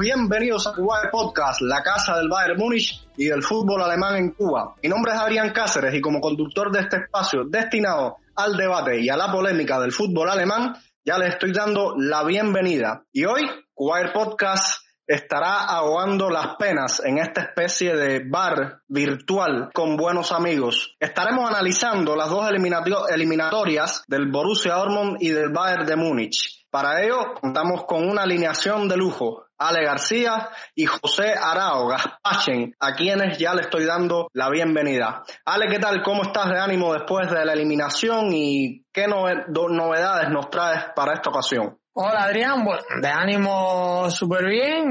bienvenidos a Cuba Podcast, la casa del Bayern Múnich y del fútbol alemán en Cuba. Mi nombre es Adrián Cáceres y como conductor de este espacio destinado al debate y a la polémica del fútbol alemán, ya les estoy dando la bienvenida. Y hoy, Cuba Podcast estará ahogando las penas en esta especie de bar virtual con buenos amigos. Estaremos analizando las dos eliminatorias del Borussia Dortmund y del Bayern de Múnich. Para ello contamos con una alineación de lujo. Ale García y José Arao Gaspachen, a quienes ya le estoy dando la bienvenida. Ale, ¿qué tal? ¿Cómo estás de ánimo después de la eliminación y qué novedades nos traes para esta ocasión? Hola Adrián, bueno, de ánimo súper bien,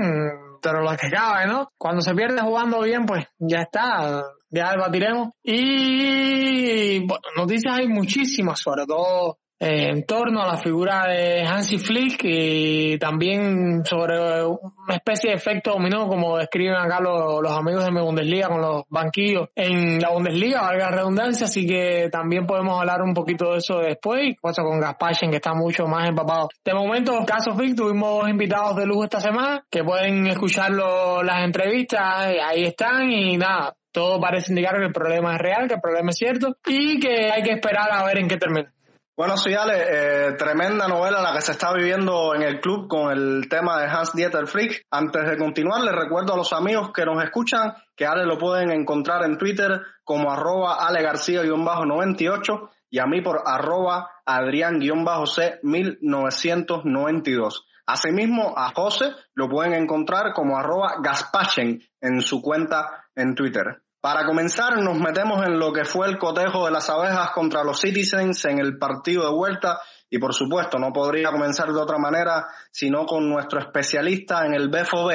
pero lo que cabe, ¿no? Cuando se pierde jugando bien, pues ya está, ya debatiremos. Y bueno, noticias hay muchísimas, sobre todo en torno a la figura de Hansi Flick y también sobre una especie de efecto dominó, como describen acá los, amigos de mi Bundesliga con los banquillos en la Bundesliga, valga la redundancia, así que también podemos hablar un poquito de eso después, cosa con Gaspachen que está mucho más empapado. De momento, caso Flick, tuvimos dos invitados de lujo esta semana que pueden escuchar las entrevistas, ahí están y nada, todo parece indicar que el problema es real, que el problema es cierto y que hay que esperar a ver en qué termina. Bueno, sí, Ale, eh, tremenda novela la que se está viviendo en el club con el tema de Hans Dieter Frick. Antes de continuar, les recuerdo a los amigos que nos escuchan que Ale lo pueden encontrar en Twitter como arroba Ale García-98 y a mí por arroba Adrián-C 1992. Asimismo, a José lo pueden encontrar como arroba Gaspachen en su cuenta en Twitter. Para comenzar, nos metemos en lo que fue el cotejo de las abejas contra los Citizens en el partido de vuelta y por supuesto no podría comenzar de otra manera sino con nuestro especialista en el BFOB.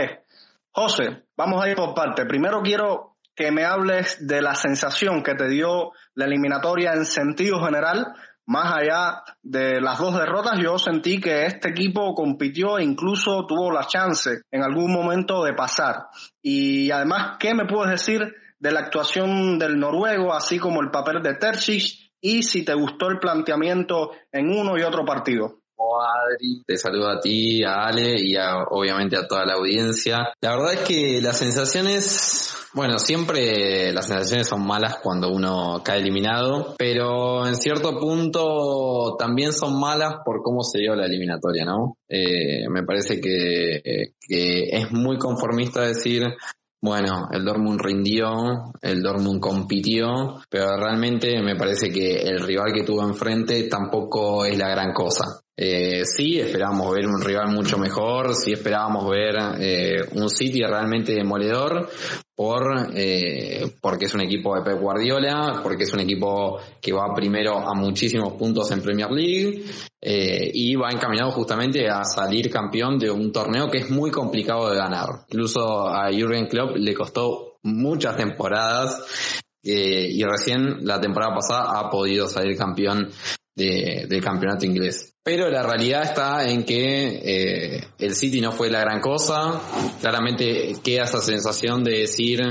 José, vamos a ir por parte. Primero quiero que me hables de la sensación que te dio la eliminatoria en sentido general. Más allá de las dos derrotas, yo sentí que este equipo compitió e incluso tuvo la chance en algún momento de pasar. Y además, ¿qué me puedes decir de la actuación del noruego, así como el papel de Terzic y si te gustó el planteamiento en uno y otro partido. Adri, te saludo a ti, a Ale y obviamente a toda la audiencia. La verdad es que las sensaciones, bueno, siempre las sensaciones son malas cuando uno cae eliminado, pero en cierto punto también son malas por cómo se dio la eliminatoria, ¿no? Eh, me parece que, que es muy conformista decir bueno, el Dortmund rindió, el Dortmund compitió, pero realmente me parece que el rival que tuvo enfrente tampoco es la gran cosa. Eh, sí, esperábamos ver un rival mucho mejor, sí esperábamos ver eh, un City realmente demoledor por eh, porque es un equipo de Pep Guardiola, porque es un equipo que va primero a muchísimos puntos en Premier League eh, y va encaminado justamente a salir campeón de un torneo que es muy complicado de ganar. Incluso a Jurgen Klopp le costó muchas temporadas eh, y recién la temporada pasada ha podido salir campeón de, del campeonato inglés. Pero la realidad está en que eh, el City no fue la gran cosa. Claramente queda esa sensación de decir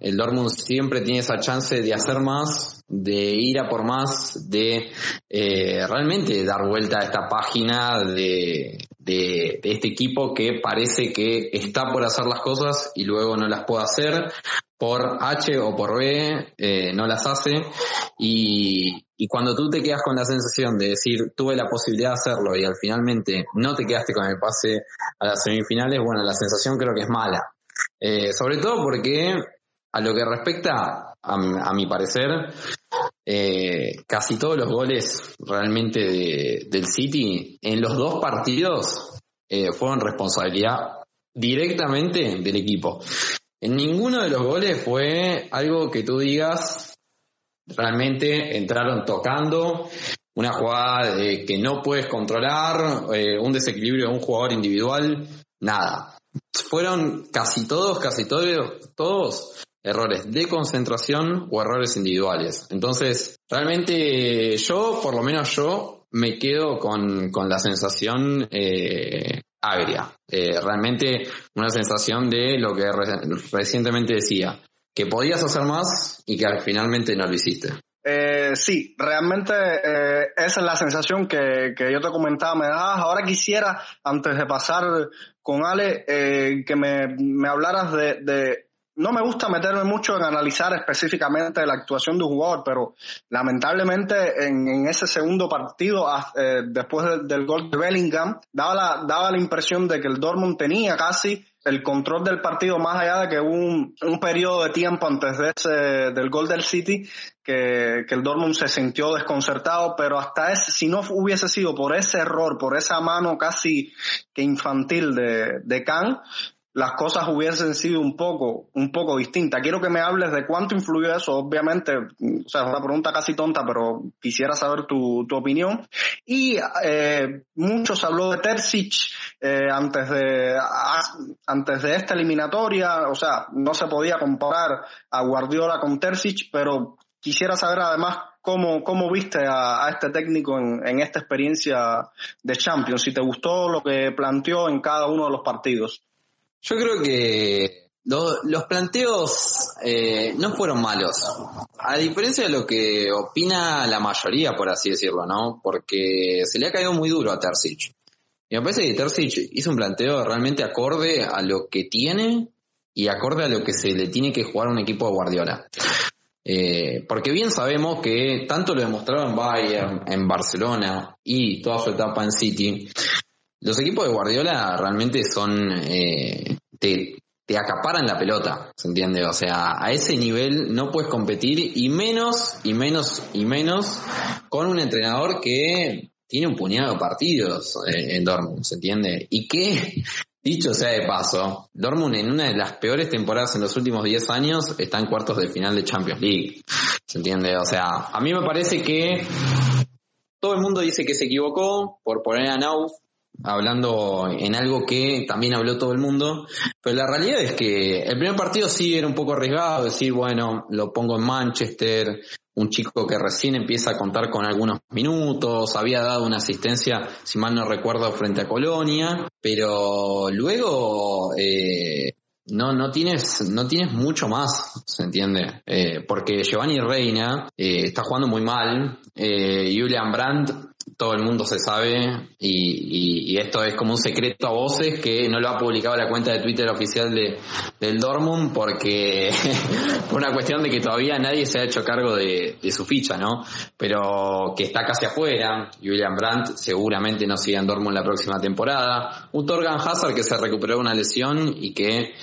el Dortmund siempre tiene esa chance de hacer más, de ir a por más, de eh, realmente dar vuelta a esta página de, de, este equipo que parece que está por hacer las cosas y luego no las puede hacer por H o por B, eh, no las hace y, y cuando tú te quedas con la sensación de decir, tuve la posibilidad de hacerlo y al finalmente no te quedaste con el pase a las semifinales, bueno, la sensación creo que es mala. Eh, sobre todo porque a lo que respecta, a, mi parecer, eh, casi todos los goles realmente de, del City en los dos partidos eh, fueron responsabilidad directamente del equipo. En ninguno de los goles fue algo que tú digas, realmente entraron tocando, una jugada que no puedes controlar, eh, un desequilibrio de un jugador individual, nada. Fueron casi todos, casi todos, todos errores de concentración o errores individuales. Entonces, realmente yo, por lo menos yo, me quedo con, con la sensación eh, agria. Eh, realmente una sensación de lo que recientemente decía, que podías hacer más y que finalmente no lo hiciste. Eh, sí, realmente eh, esa es la sensación que, que, yo te comentaba, me das. Ahora quisiera, antes de pasar con Ale, que me, me hablaras de, de, no me gusta meterme mucho en analizar específicamente la actuación de un jugador, pero lamentablemente en, ese segundo partido, ah, eh, después del gol de Bellingham, daba la, daba la impresión de que el Dortmund tenía casi el control del partido más allá de que hubo un, un periodo de tiempo antes de ese, del gol del City que, que, el Dortmund se sintió desconcertado, pero hasta ese, si no hubiese sido por ese error, por esa mano casi que infantil de, de Kahn, las cosas hubiesen sido un poco, un poco distintas. Quiero que me hables de cuánto influyó eso, obviamente, o sea, es una pregunta casi tonta, pero quisiera saber tu, tu opinión. Y eh, muchos habló de Terzic eh, antes de antes de esta eliminatoria, o sea, no se podía comparar a Guardiola con Terzic, pero quisiera saber además cómo, cómo viste a, a este técnico en, en esta experiencia de Champions, si te gustó lo que planteó en cada uno de los partidos. Yo creo que los planteos eh, no fueron malos, a diferencia de lo que opina la mayoría, por así decirlo, ¿no? Porque se le ha caído muy duro a Terzic. Y me parece que Terzic hizo un planteo realmente acorde a lo que tiene y acorde a lo que se le tiene que jugar a un equipo de Guardiola. Eh, porque bien sabemos que tanto lo demostraron en Bayern, en Barcelona y toda su etapa en City, los equipos de Guardiola realmente son, eh, te, acaparan la pelota, ¿se entiende? O sea, a ese nivel no puedes competir y menos, y menos, y menos con un entrenador que tiene un puñado de partidos eh, en Dortmund, ¿se entiende? Y que, dicho sea de paso, Dortmund en una de las peores temporadas en los últimos 10 años está en cuartos de final de Champions League, ¿se entiende? O sea, a mí me parece que todo el mundo dice que se equivocó por poner a Nauf hablando en algo que también habló todo el mundo, pero la realidad es que el primer partido sí era un poco arriesgado, decir, bueno, lo pongo en Manchester, un chico que recién empieza a contar con algunos minutos, había dado una asistencia, si mal no recuerdo, frente a Colonia, pero luego eh, no, no tienes, no tienes mucho más, ¿se entiende? Eh, porque Giovanni Reina eh, está jugando muy mal, Julian Brandt todo el mundo se sabe y, y, esto es como un secreto a voces que no lo ha publicado la cuenta de Twitter oficial de, del Dortmund porque por una cuestión de que todavía nadie se ha hecho cargo de, de su ficha, ¿no? Pero que está casi afuera, William Brandt seguramente no sigue en Dortmund la próxima temporada, un Torgan Hazard que se recuperó de una lesión y que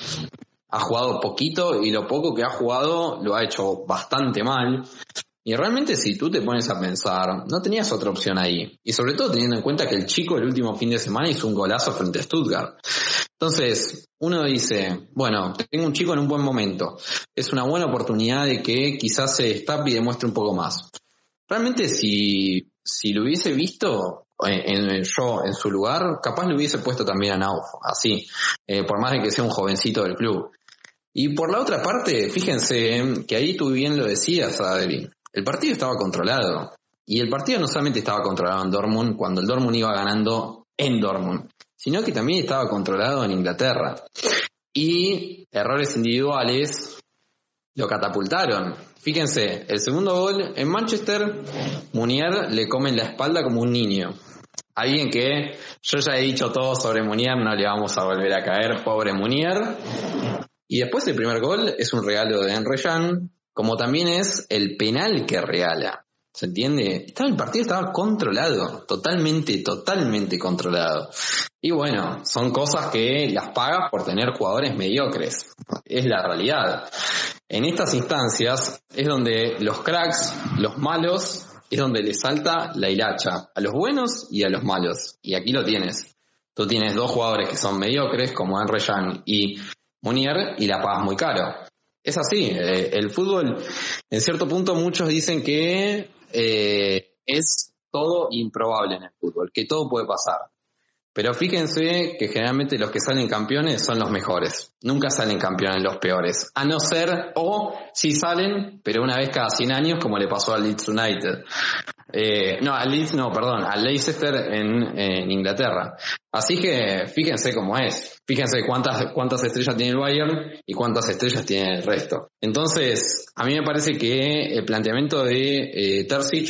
ha jugado poquito y lo poco que ha jugado lo ha hecho bastante mal. Y realmente si tú te pones a pensar, no tenías otra opción ahí. Y sobre todo teniendo en cuenta que el chico el último fin de semana hizo un golazo frente a Stuttgart. Entonces, uno dice, bueno, tengo un chico en un buen momento. Es una buena oportunidad de que quizás se destape y demuestre un poco más. Realmente si, si lo hubiese visto, en, yo en su lugar, capaz le hubiese puesto también a Nauf, así, eh, por más de que sea un jovencito del club. Y por la otra parte, fíjense que ahí tú bien lo decías, Adri, el partido estaba controlado. Y el partido no solamente estaba controlado en Dortmund cuando el Dortmund iba ganando en Dortmund, sino que también estaba controlado en Inglaterra. Y errores individuales lo catapultaron. Fíjense, el segundo gol en Manchester, Munier le come en la espalda como un niño. Alguien que yo ya he dicho todo sobre Munier, no le vamos a volver a caer, pobre Munier. Y después el primer gol es un regalo de Henry Jan, como también es el penal que regala. ¿Se entiende? Estaba, el partido estaba controlado, totalmente, totalmente controlado. Y bueno, son cosas que las pagas por tener jugadores mediocres. Es la realidad. En estas instancias es donde los cracks, los malos, es donde les salta la hilacha a los buenos y a los malos. Y aquí lo tienes. Tú tienes dos jugadores que son mediocres, como Young y Munier, y la pagas muy caro. Es así, eh, el fútbol, en cierto punto muchos dicen que eh, es todo improbable en el fútbol, que todo puede pasar. Pero fíjense que generalmente los que salen campeones son los mejores. Nunca salen campeones los peores. A no ser, o si salen, pero una vez cada 100 años, como le pasó al Leeds United. Eh, no, al Leeds no, perdón, al Leicester en, en, Inglaterra. Así que fíjense cómo es. Fíjense cuántas, cuántas estrellas tiene el Bayern y cuántas estrellas tiene el resto. Entonces, a mí me parece que el planteamiento de eh,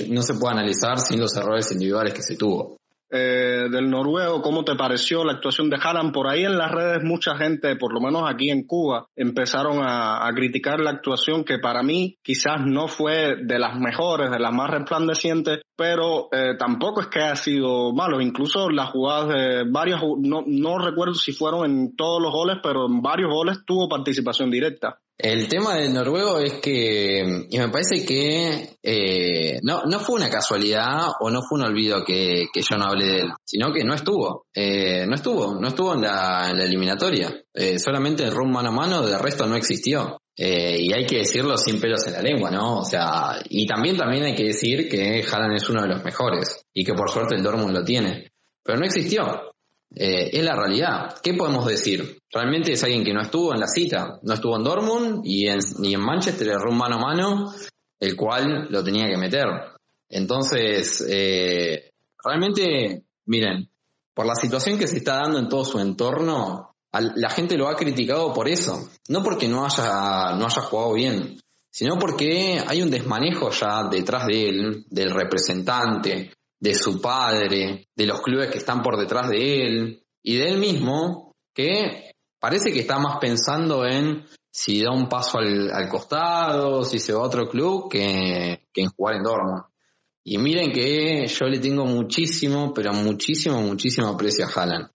no se puede analizar sin los errores individuales que se tuvo. Eh, del noruego, ¿cómo te pareció la actuación de Haaland? Por ahí en las redes mucha gente, por lo menos aquí en Cuba, empezaron a, criticar la actuación que para mí quizás no fue de las mejores, de las más resplandecientes, pero eh, tampoco es que haya sido malo. Incluso las jugadas de varios, no, no recuerdo si fueron en todos los goles, pero en varios goles tuvo participación directa. El tema del noruego es que, y me parece que eh, no, no fue una casualidad o no fue un olvido que, que yo no hablé de él, sino que no estuvo, eh, no estuvo, no estuvo en la, eliminatoria, eh, solamente el run mano a mano, de resto no existió. Eh, y hay que decirlo sin pelos en la lengua, ¿no? O sea, y también también hay que decir que Haaland es uno de los mejores y que por suerte el Dortmund lo tiene, pero no existió. Eh, es la realidad. ¿Qué podemos decir? Realmente es alguien que no estuvo en la cita, no estuvo en Dortmund y en, ni en Manchester erró un mano a mano, el cual lo tenía que meter. Entonces, eh, realmente, miren, por la situación que se está dando en todo su entorno, la gente lo ha criticado por eso. No porque no haya, no haya jugado bien, sino porque hay un desmanejo ya detrás de él, del representante, de su padre, de los clubes que están por detrás de él y de él mismo, que parece que está más pensando en si da un paso al, costado, si se va a otro club, que, que en jugar en Dortmund. Y miren que yo le tengo muchísimo, pero muchísimo, muchísimo aprecio a Haaland.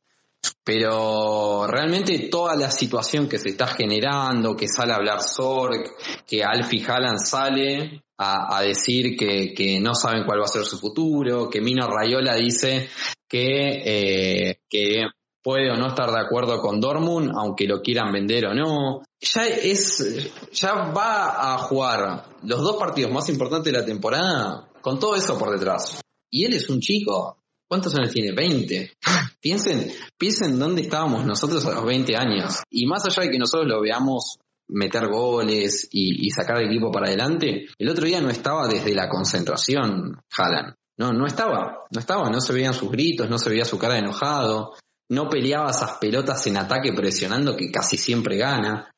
Pero realmente toda la situación que se está generando, que sale a hablar Sorg, que Alfie Haaland sale a, decir que, no saben cuál va a ser su futuro, que Mino Rayola dice que, eh, que puede o no estar de acuerdo con Dortmund, aunque lo quieran vender o no. Ya es, ya va a jugar los dos partidos más importantes de la temporada con todo eso por detrás. Y él es un chico. ¿Cuántos años tiene? 20. piensen, piensen dónde estábamos nosotros a los 20 años. Y más allá de que nosotros lo veamos meter goles y, sacar el equipo para adelante, el otro día no estaba desde la concentración Haaland. No, no estaba, no estaba, no se veían sus gritos, no se veía su cara enojado, no peleaba esas pelotas en ataque presionando que casi siempre gana.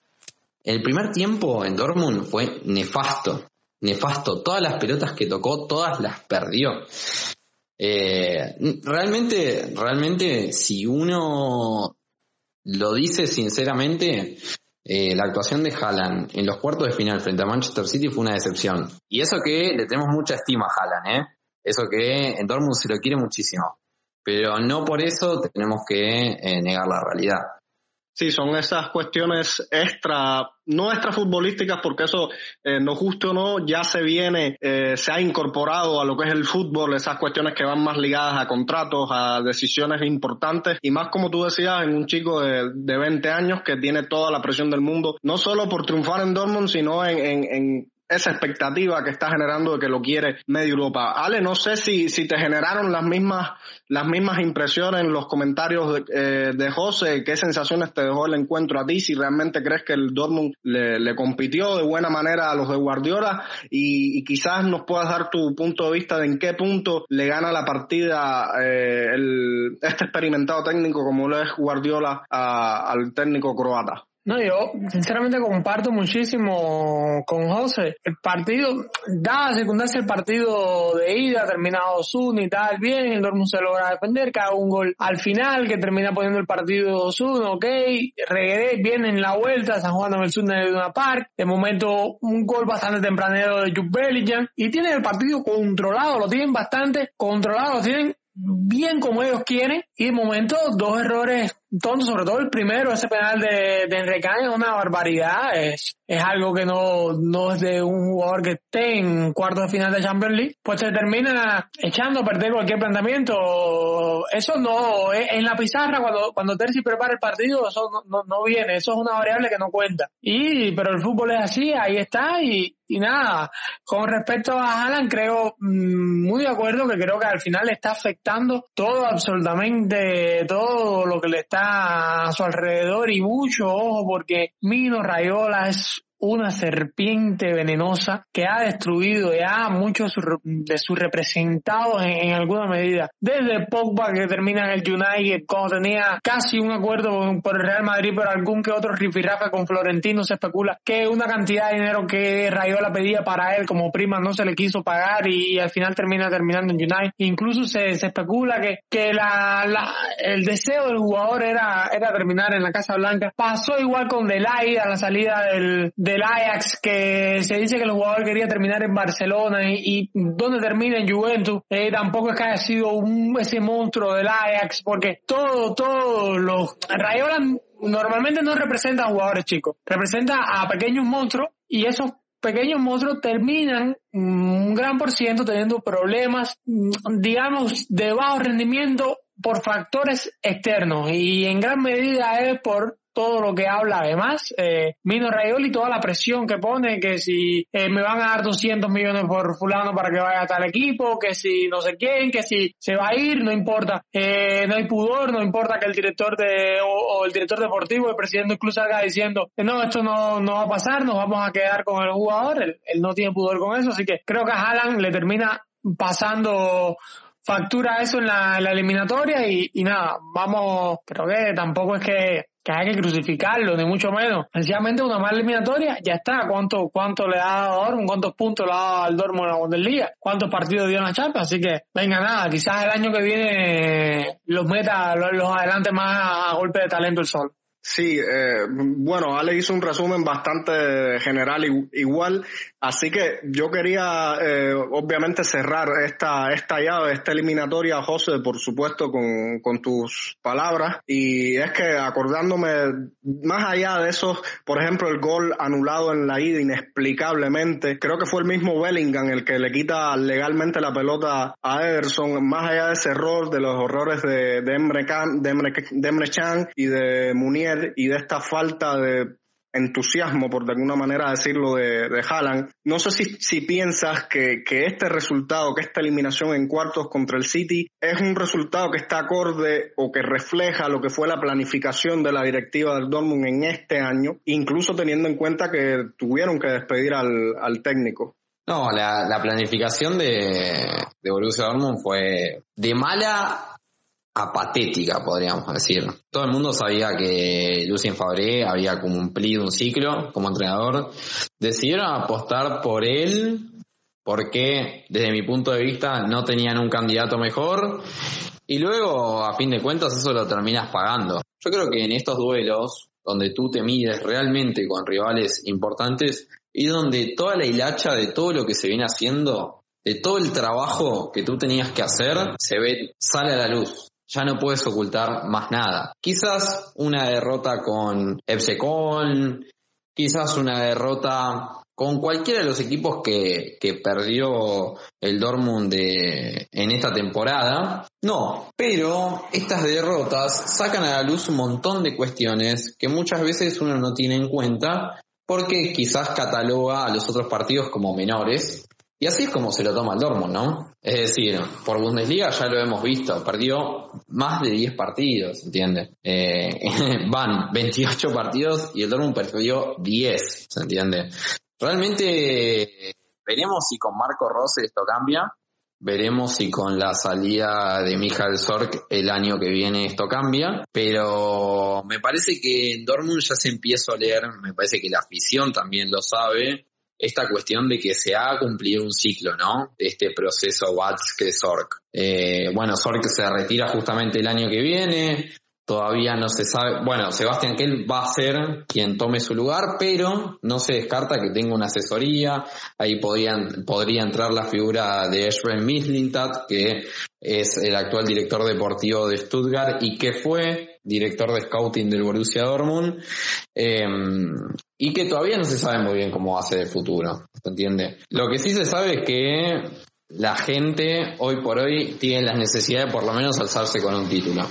El primer tiempo en Dortmund fue nefasto, nefasto. Todas las pelotas que tocó, todas las perdió. Eh, realmente, realmente, si uno lo dice sinceramente, eh, la actuación de Haaland en los cuartos de final frente a Manchester City fue una decepción. Y eso que le tenemos mucha estima a Haaland, ¿eh? Eso que en Dortmund se lo quiere muchísimo. Pero no por eso tenemos que eh, negar la realidad. Sí, son esas cuestiones extra, no extra futbolísticas, porque eso, eh, no justo o no, ya se viene, eh, se ha incorporado a lo que es el fútbol, esas cuestiones que van más ligadas a contratos, a decisiones importantes, y más como tú decías, en un chico de, de 20 años que tiene toda la presión del mundo, no solo por triunfar en Dortmund, sino en, en, en esa expectativa que está generando de que lo quiere medio Europa. Ale, no sé si, si te generaron las mismas, las mismas impresiones en los comentarios de, eh, de José, qué sensaciones te dejó el encuentro a ti, si realmente crees que el Dortmund le, compitió de buena manera a los de Guardiola y, quizás nos puedas dar tu punto de vista de en qué punto le gana la partida eh, el, este experimentado técnico como lo es Guardiola al técnico croata. No, yo sinceramente comparto muchísimo con José. El partido, da secundarse el partido de ida, terminado 2-1 y tal, bien, el Dortmund se logra defender, cada un gol al final que termina poniendo el partido 2-1, ok, Regueré viene en la vuelta, San Juan del Sur de una Park, de momento un gol bastante tempranero de Jupp Bellingham y tienen el partido controlado, lo tienen bastante controlado, lo tienen bien como ellos quieren y de momento dos errores tonto, sobre todo el primero, ese penal de, de Enrique es una barbaridad, es, es algo que no, no es de un jugador que esté en cuartos de final de Champions League, pues se termina echando a perder cualquier planteamiento. Eso no, en la pizarra cuando, cuando Terzi prepara el partido, eso no, no, viene, eso es una variable que no cuenta. Y, pero el fútbol es así, ahí está, y, y nada, con respecto a Alan, creo mm, muy de acuerdo que creo que al final le está afectando todo, absolutamente todo lo que le está a su alrededor y mucho ojo porque Mino Rayola es una serpiente venenosa que ha destruido ya muchos de sus representados en, alguna medida. Desde Pogba que termina en el United cuando tenía casi un acuerdo por el Real Madrid, pero algún que otro rifirrafe con Florentino se especula que una cantidad de dinero que Rayola pedía para él como prima no se le quiso pagar y, al final termina terminando en United. Incluso se, se especula que, que la, la, el deseo del jugador era, era terminar en la Casa Blanca. Pasó igual con Delay a la salida del del Ajax, que se dice que el jugador quería terminar en Barcelona y, donde termina en Juventus, eh, tampoco es que haya sido un, ese monstruo del Ajax, porque todo, todos los Rayola normalmente no representa a jugadores chicos, representa a pequeños monstruos y esos pequeños monstruos terminan un gran por ciento teniendo problemas, digamos, de bajo rendimiento por factores externos. Y en gran medida es por todo lo que habla. Además eh, Mino Rayoli toda la presión que pone que si eh, me van a dar 200 millones por fulano para que vaya a tal equipo que si no sé quién que si se va a ir no importa. Eh, no hay pudor no importa que el director de o, el director deportivo el presidente incluso salga diciendo no esto no, no va a pasar nos vamos a quedar con el jugador. Él, no tiene pudor con eso así que creo que a Haaland le termina pasando factura eso en la, eliminatoria y, y, nada, vamos, pero que tampoco es que que hay que crucificarlo, ni mucho menos. Sencillamente una mala eliminatoria, ya está. ¿Cuánto, cuánto le ha dado a Dortmund? ¿Cuántos puntos le ha dado al Dortmund en la Bundesliga? ¿Cuántos partidos dio en la Champions? Así que, venga, nada, quizás el año que viene los meta, los, los adelante más a golpe de talento el sol. Sí, eh, bueno, Ale hizo un resumen bastante general igual, así que yo quería eh, obviamente cerrar esta, esta llave, esta eliminatoria, José, por supuesto, con, con tus palabras, y es que acordándome, más allá de eso, por ejemplo, el gol anulado en la ida inexplicablemente, creo que fue el mismo Bellingham el que le quita legalmente la pelota a Ederson, más allá de ese error, de los horrores de, de, Emre, Emre, de y de Munier, y de esta falta de entusiasmo, por de alguna manera decirlo, de, de Haaland. No sé si, si piensas que, que, este resultado, que esta eliminación en cuartos contra el City, es un resultado que está acorde o que refleja lo que fue la planificación de la directiva del Dortmund en este año, incluso teniendo en cuenta que tuvieron que despedir al, al técnico. No, la, la planificación de, de Borussia Dortmund fue de mala apatética, podríamos decir. Todo el mundo sabía que Lucien Fabré había cumplido un ciclo como entrenador. Decidieron apostar por él porque, desde mi punto de vista, no tenían un candidato mejor. Y luego, a fin de cuentas, eso lo terminas pagando. Yo creo que en estos duelos, donde tú te mides realmente con rivales importantes, y donde toda la hilacha de todo lo que se viene haciendo de todo el trabajo que tú tenías que hacer se ve, sale a la luz ya no puedes ocultar más nada. Quizás una derrota con Epsecon, quizás una derrota con cualquiera de los equipos que, que perdió el Dortmund de, en esta temporada. No, pero estas derrotas sacan a la luz un montón de cuestiones que muchas veces uno no tiene en cuenta porque quizás cataloga a los otros partidos como menores y así es como se lo toma el Dortmund, ¿no? Es decir, por Bundesliga ya lo hemos visto, perdió más de 10 partidos, ¿entiendes? Eh, van 28 partidos y el Dortmund perdió 10, ¿se entiende? Realmente veremos si con Marco Rose esto cambia, veremos si con la salida de Michael Sork el año que viene esto cambia, pero me parece que en Dortmund ya se empieza a leer, me parece que la afición también lo sabe, esta cuestión de que se ha cumplido un ciclo, ¿no? De este proceso Watzke-Sork. Eh, bueno, Sork se retira justamente el año que viene, todavía no se sabe, bueno, Sebastián Kell va a ser quien tome su lugar, pero no se descarta que tenga una asesoría, ahí podrían, podría entrar la figura de Esben Mislintat, que es el actual director deportivo de Stuttgart y que fue director de scouting del Borussia Dortmund, eh, y que todavía no se sabe muy bien cómo va a ser el futuro, ¿se entiende? Lo que sí se sabe es que la gente hoy por hoy tiene la necesidad de por lo menos alzarse con un título.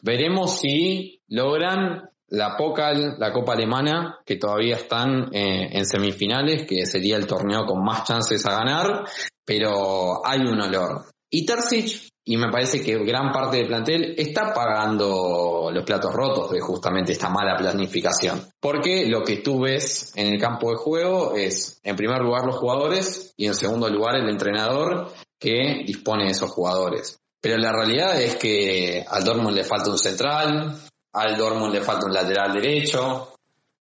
Veremos si logran la Pokal, la Copa Alemana, que todavía están eh, en semifinales, que sería el torneo con más chances a ganar, pero hay un olor. Y Terzic, y me parece que gran parte del plantel está pagando los platos rotos de justamente esta mala planificación. Porque lo que tú ves en el campo de juego es, en primer lugar, los jugadores y en segundo lugar, el entrenador que dispone de esos jugadores. Pero la realidad es que al Dortmund le falta un central, al Dortmund le falta un lateral derecho,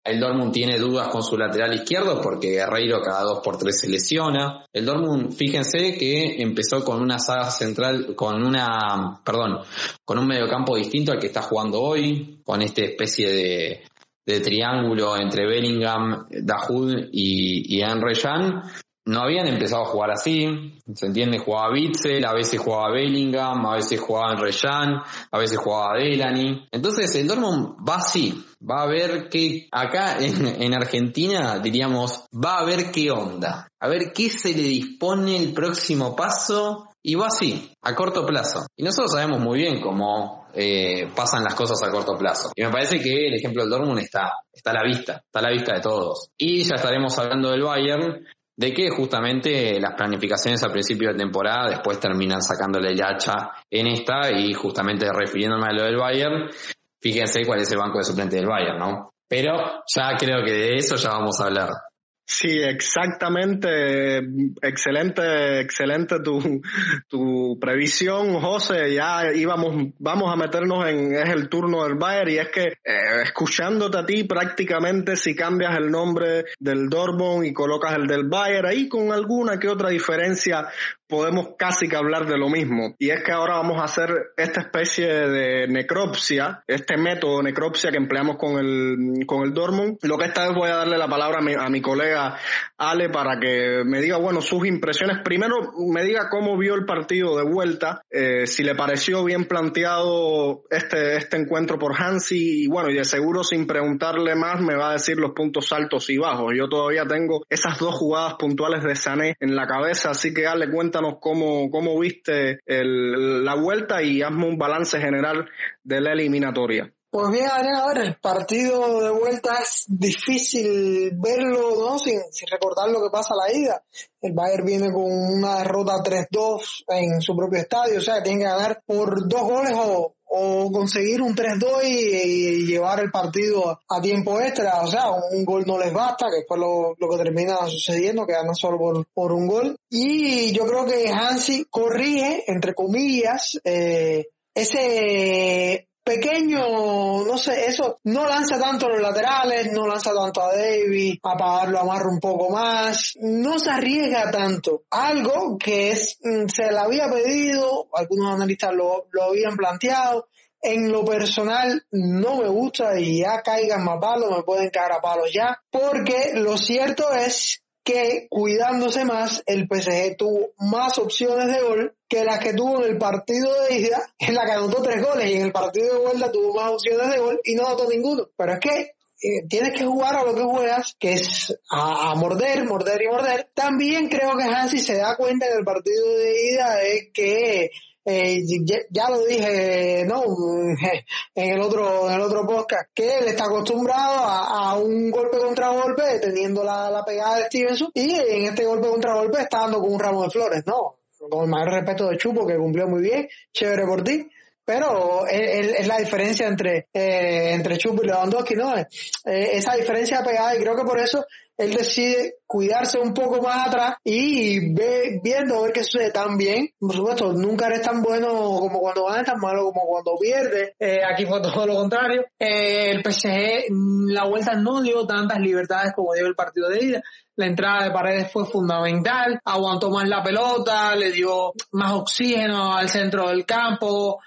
el Dortmund tiene dudas con su lateral izquierdo porque Guerreiro cada dos por tres se lesiona. El Dortmund, fíjense que empezó con una saga central, con una, perdón, con un mediocampo distinto al que está jugando hoy, con esta especie de, triángulo entre Bellingham, Dahoud y, y Henry no habían empezado a jugar así, se entiende, jugaba Bitzel, a veces jugaba Bellingham, a veces jugaba Reyan, a veces jugaba Delany. Entonces el Dortmund va así, va a ver qué, acá en, en, Argentina diríamos, va a ver qué onda, a ver qué se le dispone el próximo paso y va así, a corto plazo. Y nosotros sabemos muy bien cómo eh, pasan las cosas a corto plazo. Y me parece que el ejemplo del Dortmund está, está a la vista, está a la vista de todos. Y ya estaremos hablando del Bayern, de que justamente las planificaciones al principio de temporada después terminan sacándole el hacha en esta y justamente refiriéndome a lo del Bayern, fíjense cuál es el banco de suplente del Bayern, ¿no? Pero ya creo que de eso ya vamos a hablar. Sí, exactamente. Excelente, excelente tu, tu previsión, José. Ya íbamos, vamos a meternos en, es el turno del Bayern y es que eh, escuchándote a ti prácticamente si cambias el nombre del Dortmund y colocas el del Bayern ahí con alguna que otra diferencia podemos casi que hablar de lo mismo. Y es que ahora vamos a hacer esta especie de necropsia, este método necropsia que empleamos con el, con el Dortmund. Lo que esta vez voy a darle la palabra a mi, colega Ale para que me diga, bueno, sus impresiones. Primero, me diga cómo vio el partido de vuelta, eh, si le pareció bien planteado este, este encuentro por Hansi. Y bueno, y de seguro sin preguntarle más me va a decir los puntos altos y bajos. Yo todavía tengo esas dos jugadas puntuales de Sané en la cabeza, así que Ale, cuéntanos cómo, cómo viste el, la vuelta y hazme un balance general de la eliminatoria. Pues bien, Adrián, a ver, el partido de vuelta es difícil verlo, ¿no? Sin, sin recordar lo que pasa a la ida. El Bayern viene con una derrota 3-2 en su propio estadio, o sea, que tiene que ganar por dos goles o, o conseguir un 3-2 y, llevar el partido a tiempo extra. O sea, un gol no les basta, que fue lo, lo que termina sucediendo, que ganan solo por, por, un gol. Y yo creo que Hansi corrige, entre comillas, eh, ese pequeño, no sé, eso no lanza tanto los laterales, no lanza tanto a David, a pagarlo amarra un poco más, no se arriesga tanto. Algo que es, mm, se le había pedido, algunos analistas lo, lo habían planteado, en lo personal no me gusta y ya caigan más palos, me pueden caer a palos ya, porque lo cierto es que cuidándose más, el PSG tuvo más opciones de gol que las que tuvo en el partido de ida, en la que anotó tres goles, y en el partido de vuelta tuvo más opciones de gol y no anotó ninguno. Pero es que eh, tienes que jugar a lo que juegas, que es a, morder, morder y morder. También creo que Hansi se da cuenta en el partido de ida de que eh, ya, lo dije no en el otro en el otro podcast que él está acostumbrado a, un golpe contra golpe teniendo la, la, pegada de Stevenson y en este golpe contra golpe está dando con un ramo de flores no con el mayor respeto de Chupo que cumplió muy bien chévere por ti pero es, la diferencia entre eh, entre Chupo y Lewandowski no eh, esa diferencia pegada y creo que por eso él decide cuidarse un poco más atrás y ve, viendo ver qué sucede tan bien. Por supuesto, nunca eres tan bueno como cuando ganas, tan malo como cuando pierdes. Eh, aquí fue todo lo contrario. Eh, el PSG, mm, la vuelta no dio tantas libertades como dio el partido de ida. La entrada de Paredes fue fundamental, aguantó más la pelota, le dio más oxígeno al centro del campo,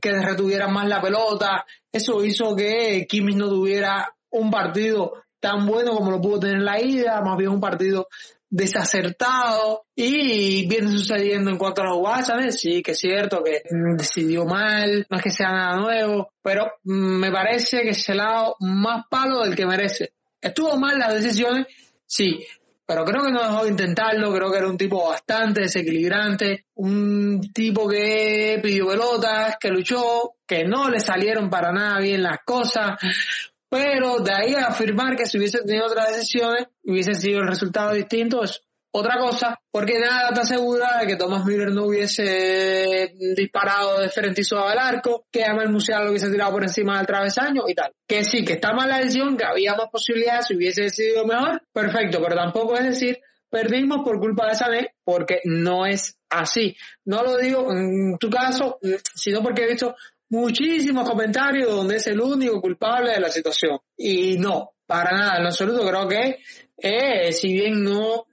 que retuviera más la pelota. Eso hizo que Kimmich no tuviera un partido tan bueno como lo pudo tener la ida, más bien un partido desacertado y viene sucediendo en cuanto a los jugadas, Sí, que es cierto que decidió mal, no es que sea nada nuevo, pero mm, me parece que se le ha dado más palo del que merece. Estuvo mal las decisiones, sí, pero creo que no dejó de intentarlo, creo que era un tipo bastante desequilibrante, un tipo que pidió pelotas, que luchó, que no le salieron para nada bien las cosas, pero de ahí a afirmar que si hubiese tenido otras decisiones, hubiese sido el resultado distinto, es otra cosa, porque nada te asegura de que Thomas Müller no hubiese disparado de frente y al arco, que Amel Musiala lo hubiese tirado por encima del travesaño y tal. Que sí, que está mal la decisión, que había más posibilidades, si hubiese decidido mejor, perfecto, pero tampoco es decir, perdimos por culpa de Sané, porque no es así. No lo digo en tu caso, sino porque he visto muchísimos comentarios donde es el único culpable de la situación. Y no, para nada, en absoluto creo que eh, si bien no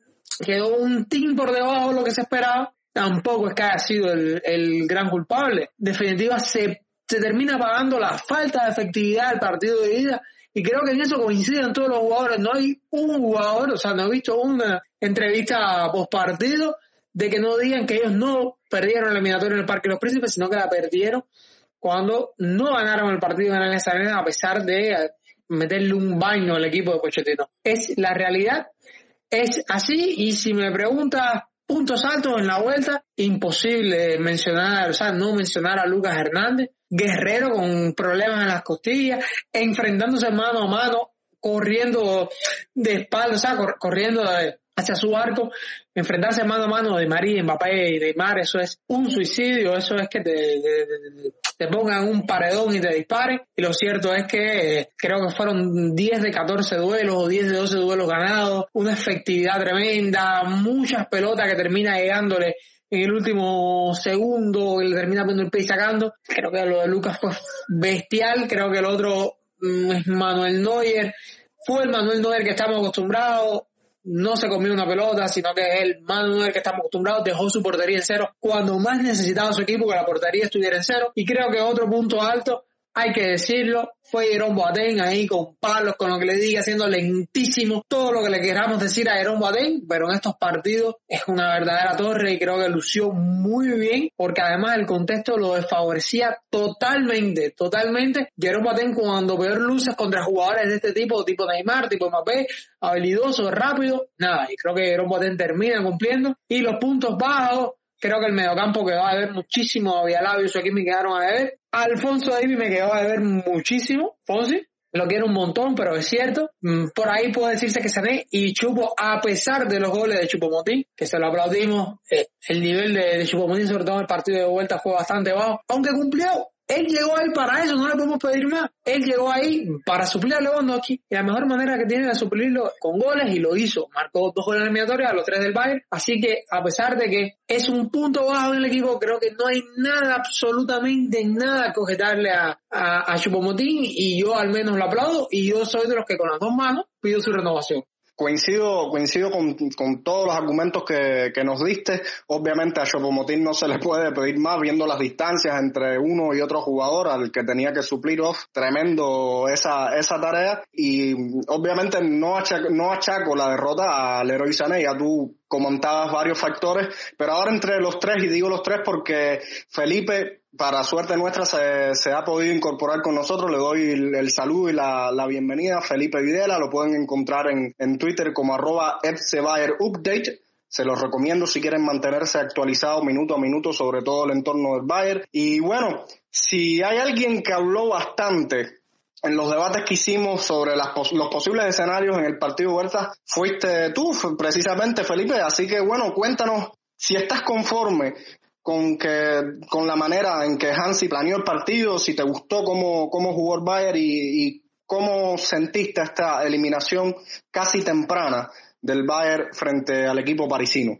quedó un team por debajo de lo que se esperaba, tampoco es que haya sido el, gran culpable. En definitiva, se, se termina pagando la falta de efectividad del partido de ida y creo que en eso coinciden todos los jugadores. No hay un jugador, o sea, no he visto una entrevista post partido de que no digan que ellos no perdieron la eliminatoria en el Parque de los Príncipes, sino que la perdieron cuando no ganaron el partido en esa arena a pesar de meterle un baño al equipo de Pochettino. Es la realidad es así y si me preguntas puntos altos en la vuelta, imposible mencionar, o sea, no mencionar a Lucas Hernández, guerrero con problemas en las costillas, enfrentándose mano a mano, corriendo de espalda, o sea, corriendo de, hacia su arco, enfrentarse mano a mano de María, Mbappé y Neymar, eso es un suicidio, eso es que te, pongan un paredón y te disparen. Y lo cierto es que eh, creo que fueron 10 de 14 duelos o 10 de 12 duelos ganados, una efectividad tremenda, muchas pelotas que termina llegándole en el último segundo, y le termina poniendo el pie y sacando. Creo que lo de Lucas fue bestial, creo que el otro mm, es Manuel Neuer. Fue el Manuel Neuer que estamos acostumbrados, no se comió una pelota, sino que el Manuel que estamos acostumbrados dejó su portería en cero cuando más necesitaba su equipo que la portería estuviera en cero. Y creo que otro punto alto hay que decirlo, fue Jerón Boateng ahí con palos, con lo que le diga, haciendo lentísimo todo lo que le queramos decir a Jerón Boateng, pero en estos partidos es una verdadera torre y creo que lució muy bien, porque además el contexto lo desfavorecía totalmente, totalmente. Jerón Boateng cuando peor luces contra jugadores de este tipo, tipo Neymar, tipo Mbappé, habilidoso, rápido, nada, y creo que Jerón Boateng termina cumpliendo. Y los puntos bajos, Creo que el mediocampo quedó a ver muchísimo a Villalabio y equipo me quedaron a ver. Alfonso Davis me quedó a ver muchísimo. Fonsi, lo quiero un montón, pero es cierto. Mm, por ahí puede decirse que Sané y Chupo, a pesar de los goles de Chupomotín, que se lo aplaudimos, eh, el nivel de, de Chupomotín, sobre todo en el partido de vuelta, fue bastante bajo, aunque cumplió él llegó ahí para eso, no le podemos pedir más. Él llegó ahí para suplir a Lewandowski y la mejor manera que tiene de suplirlo con goles y lo hizo. Marcó dos goles eliminatorios a los tres del Bayern. Así que a pesar de que es un punto bajo en el equipo, creo que no hay nada, absolutamente nada que objetarle a, a, a Chupomotín y yo al menos lo aplaudo y yo soy de los que con las dos manos pido su renovación. Coincido, coincido con, con todos los argumentos que, que, nos diste. Obviamente a Chopomotín no se le puede pedir más viendo las distancias entre uno y otro jugador al que tenía que suplir off. Tremendo esa, esa tarea. Y obviamente no achaco, no achaco la derrota al Leroy Sané. Ya tú comentabas varios factores, pero ahora entre los tres, y digo los tres porque Felipe para suerte nuestra se, ha podido incorporar con nosotros. Le doy el, saludo y la, bienvenida. Felipe Videla, lo pueden encontrar en, en Twitter como arroba Update. Se los recomiendo si quieren mantenerse actualizados minuto a minuto sobre todo el entorno del Bayern. Y bueno, si hay alguien que habló bastante en los debates que hicimos sobre las, los posibles escenarios en el partido Huerta, fuiste tú, precisamente Felipe. Así que bueno, cuéntanos si estás conforme con que con la manera en que Hansi planeó el partido, si te gustó cómo, cómo jugó el Bayern y, cómo sentiste esta eliminación casi temprana del Bayern frente al equipo parisino.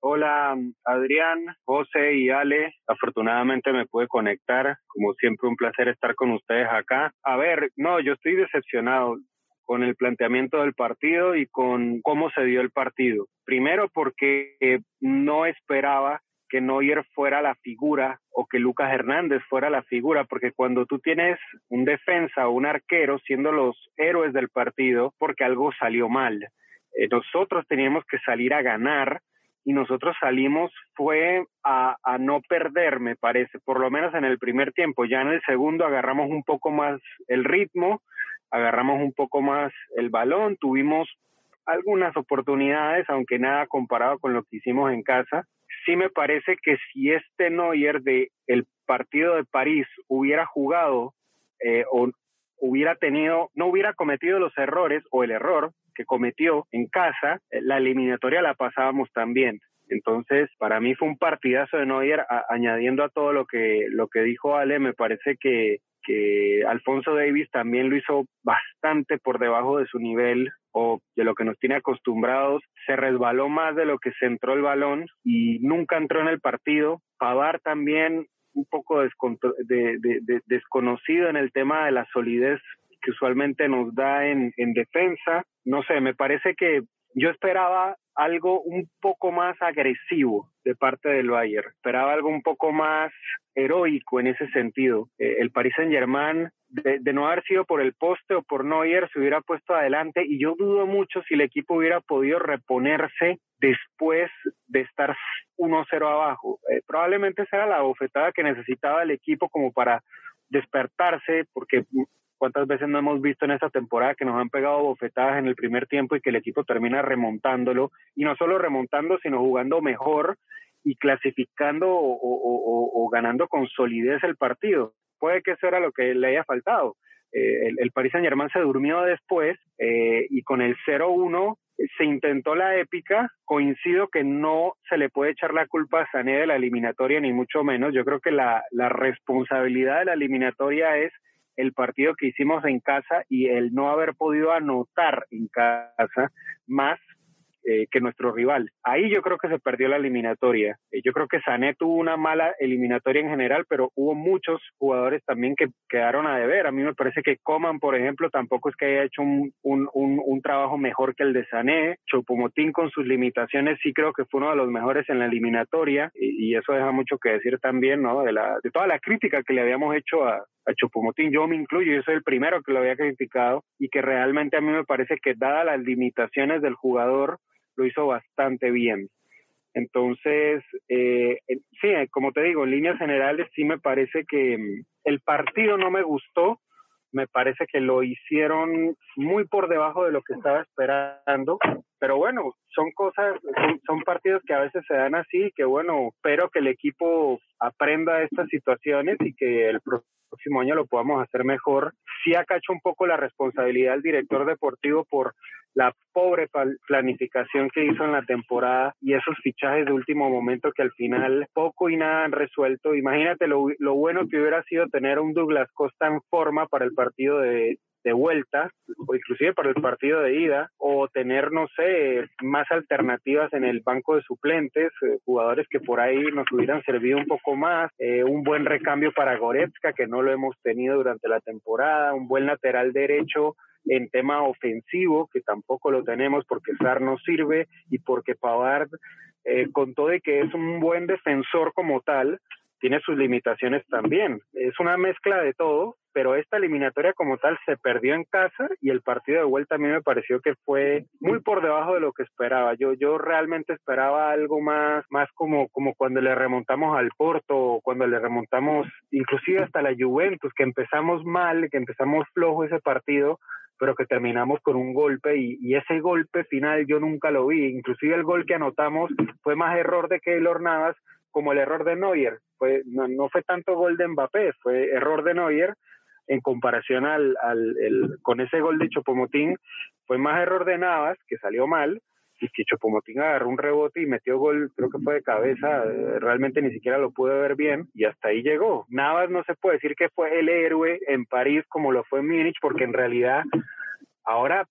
Hola Adrián, José y Ale, afortunadamente me pude conectar, como siempre un placer estar con ustedes acá. A ver, no, yo estoy decepcionado con el planteamiento del partido y con cómo se dio el partido. Primero porque no esperaba que Neuer fuera la figura o que Lucas Hernández fuera la figura, porque cuando tú tienes un defensa o un arquero siendo los héroes del partido, porque algo salió mal. eh, nosotros teníamos que salir a ganar y nosotros salimos fue a, a, no perder, me parece, por lo menos en el primer tiempo. Ya en el segundo agarramos un poco más el ritmo, agarramos un poco más el balón, tuvimos algunas oportunidades, aunque nada comparado con lo que hicimos en casa. Sí me parece que si este Neuer de el partido de París hubiera jugado eh, o hubiera tenido, no hubiera cometido los errores o el error que cometió en casa, eh, la eliminatoria la pasábamos también. Entonces, para mí fue un partidazo de Neuer, añadiendo a todo lo que, lo que dijo Ale, me parece que, que Alfonso Davis también lo hizo bastante por debajo de su nivel o de lo que nos tiene acostumbrados. Se resbaló más de lo que se entró el balón y nunca entró en el partido. Pavar también un poco de, desconocido en el tema de la solidez que usualmente nos da en, en defensa. No sé, me parece que yo esperaba algo un poco más agresivo de parte del Bayern. Esperaba algo un poco más heroico en ese sentido. Eh, el Paris Saint Germain, de, no haber sido por el poste o por Neuer, se hubiera puesto adelante y yo dudo mucho si el equipo hubiera podido reponerse después de estar 1-0 abajo. Eh, probablemente esa era la bofetada que necesitaba el equipo como para despertarse, porque cuántas veces no hemos visto en esta temporada que nos han pegado bofetadas en el primer tiempo y que el equipo termina remontándolo, y no solo remontando, sino jugando mejor y clasificando o, ganando con solidez el partido. Puede que eso era lo que le haya faltado. Eh, el, el, Paris Saint Germain se durmió después eh, y con el 0-1 se intentó la épica. Coincido que no se le puede echar la culpa a Sané de la eliminatoria, ni mucho menos. Yo creo que la, la responsabilidad de la eliminatoria es el partido que hicimos en casa y el no haber podido anotar en casa más eh, que nuestro rival. Ahí yo creo que se perdió la eliminatoria. Eh, yo creo que Sané tuvo una mala eliminatoria en general, pero hubo muchos jugadores también que quedaron a deber. A mí me parece que Coman, por ejemplo, tampoco es que haya hecho un, un, un, trabajo mejor que el de Sané. Chopomotín con sus limitaciones sí creo que fue uno de los mejores en la eliminatoria y, eso deja mucho que decir también, ¿no? De, la, de toda la crítica que le habíamos hecho a, a yo me incluyo, yo soy el primero que lo había criticado y que realmente a mí me parece que dadas las limitaciones del jugador, lo hizo bastante bien. Entonces, eh, sí, como te digo, en líneas generales sí me parece que mm, el partido no me gustó, me parece que lo hicieron muy por debajo de lo que estaba esperando, pero bueno, son cosas, son, partidos que a veces se dan así, que bueno, espero que el equipo aprenda estas situaciones y que el próximo año lo podamos hacer mejor. Sí acacho un poco la responsabilidad del director deportivo por la pobre planificación que hizo en la temporada y esos fichajes de último momento que al final poco y nada han resuelto. Imagínate lo, lo bueno que hubiera sido tener un Douglas Costa en forma para el partido de, de vuelta o inclusive para el partido de ida o tener, no sé, más alternativas en el banco de suplentes, eh, jugadores que por ahí nos hubieran servido un poco más, eh, un buen recambio para Goretzka que no lo hemos tenido durante la temporada, un buen lateral derecho en tema ofensivo que tampoco lo tenemos porque Sar no sirve y porque Pavard eh, de que es un buen defensor como tal, tiene sus limitaciones también. Es una mezcla de todo, pero esta eliminatoria como tal se perdió en casa y el partido de vuelta a mí me pareció que fue muy por debajo de lo que esperaba. Yo yo realmente esperaba algo más más como como cuando le remontamos al Porto, cuando le remontamos inclusive hasta la Juventus, que empezamos mal, que empezamos flojo ese partido, pero que terminamos con un golpe y, y, ese golpe final yo nunca lo vi. Inclusive el gol que anotamos fue más error de Keylor Navas como el error de Neuer. Fue, no, no fue tanto gol de Mbappé, fue error de Neuer en comparación al, al el, con ese gol de Chopomotín. Fue más error de Navas, que salió mal, y que Chopomotín agarró un rebote y metió gol, creo que fue de cabeza, realmente ni siquiera lo pude ver bien y hasta ahí llegó. Navas no se puede decir que fue el héroe en París como lo fue en Múnich, porque en realidad ahora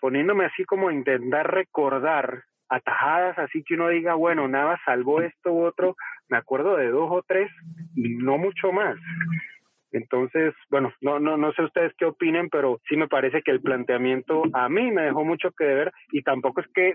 poniéndome así como intentar recordar atajadas así que uno diga, bueno, nada, salvó esto u otro, me acuerdo de dos o tres y no mucho más. Entonces, bueno, no, no, no sé ustedes qué opinen, pero sí me parece que el planteamiento a mí me dejó mucho que ver y tampoco es que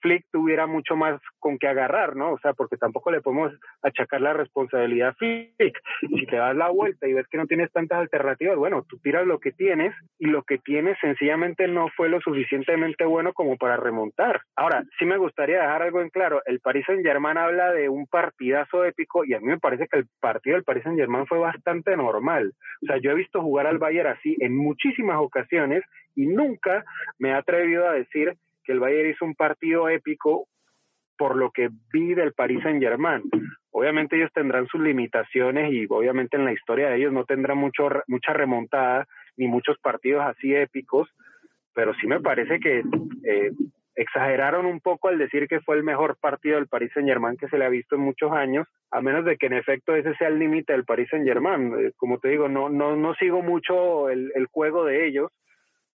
Flick tuviera mucho más con qué agarrar, ¿no? O sea, porque tampoco le podemos achacar la responsabilidad a Flick. Si te das la vuelta y ves que no tienes tantas alternativas, bueno, tú tiras lo que tienes y lo que tienes sencillamente no fue lo suficientemente bueno como para remontar. Ahora, sí me gustaría dejar algo en claro, el Paris Saint-Germain habla de un partidazo épico y a mí me parece que el partido del Paris Saint-Germain fue bastante normal. O sea, yo he visto jugar al Bayern así en muchísimas ocasiones y nunca me he atrevido a decir que el Bayern hizo un partido épico por lo que vi del Paris Saint Germain. Obviamente ellos tendrán sus limitaciones y obviamente en la historia de ellos no tendrán mucho, mucha remontada ni muchos partidos así épicos, pero sí me parece que eh, exageraron un poco al decir que fue el mejor partido del Paris Saint Germain que se le ha visto en muchos años, a menos de que en efecto ese sea el límite del Paris Saint Germain. Eh, como te digo, no, no, no sigo mucho el, el juego de ellos,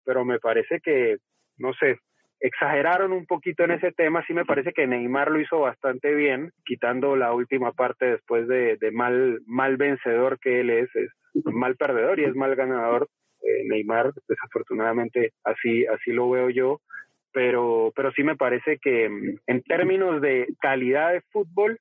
pero me parece que, no sé, exageraron un poquito en ese tema, sí me parece que Neymar lo hizo bastante bien, quitando la última parte después de, mal, mal vencedor que él es, es mal perdedor y es mal ganador. Eh, Neymar, desafortunadamente, así, así lo veo yo, pero, pero sí me parece que mm, en términos de calidad de fútbol,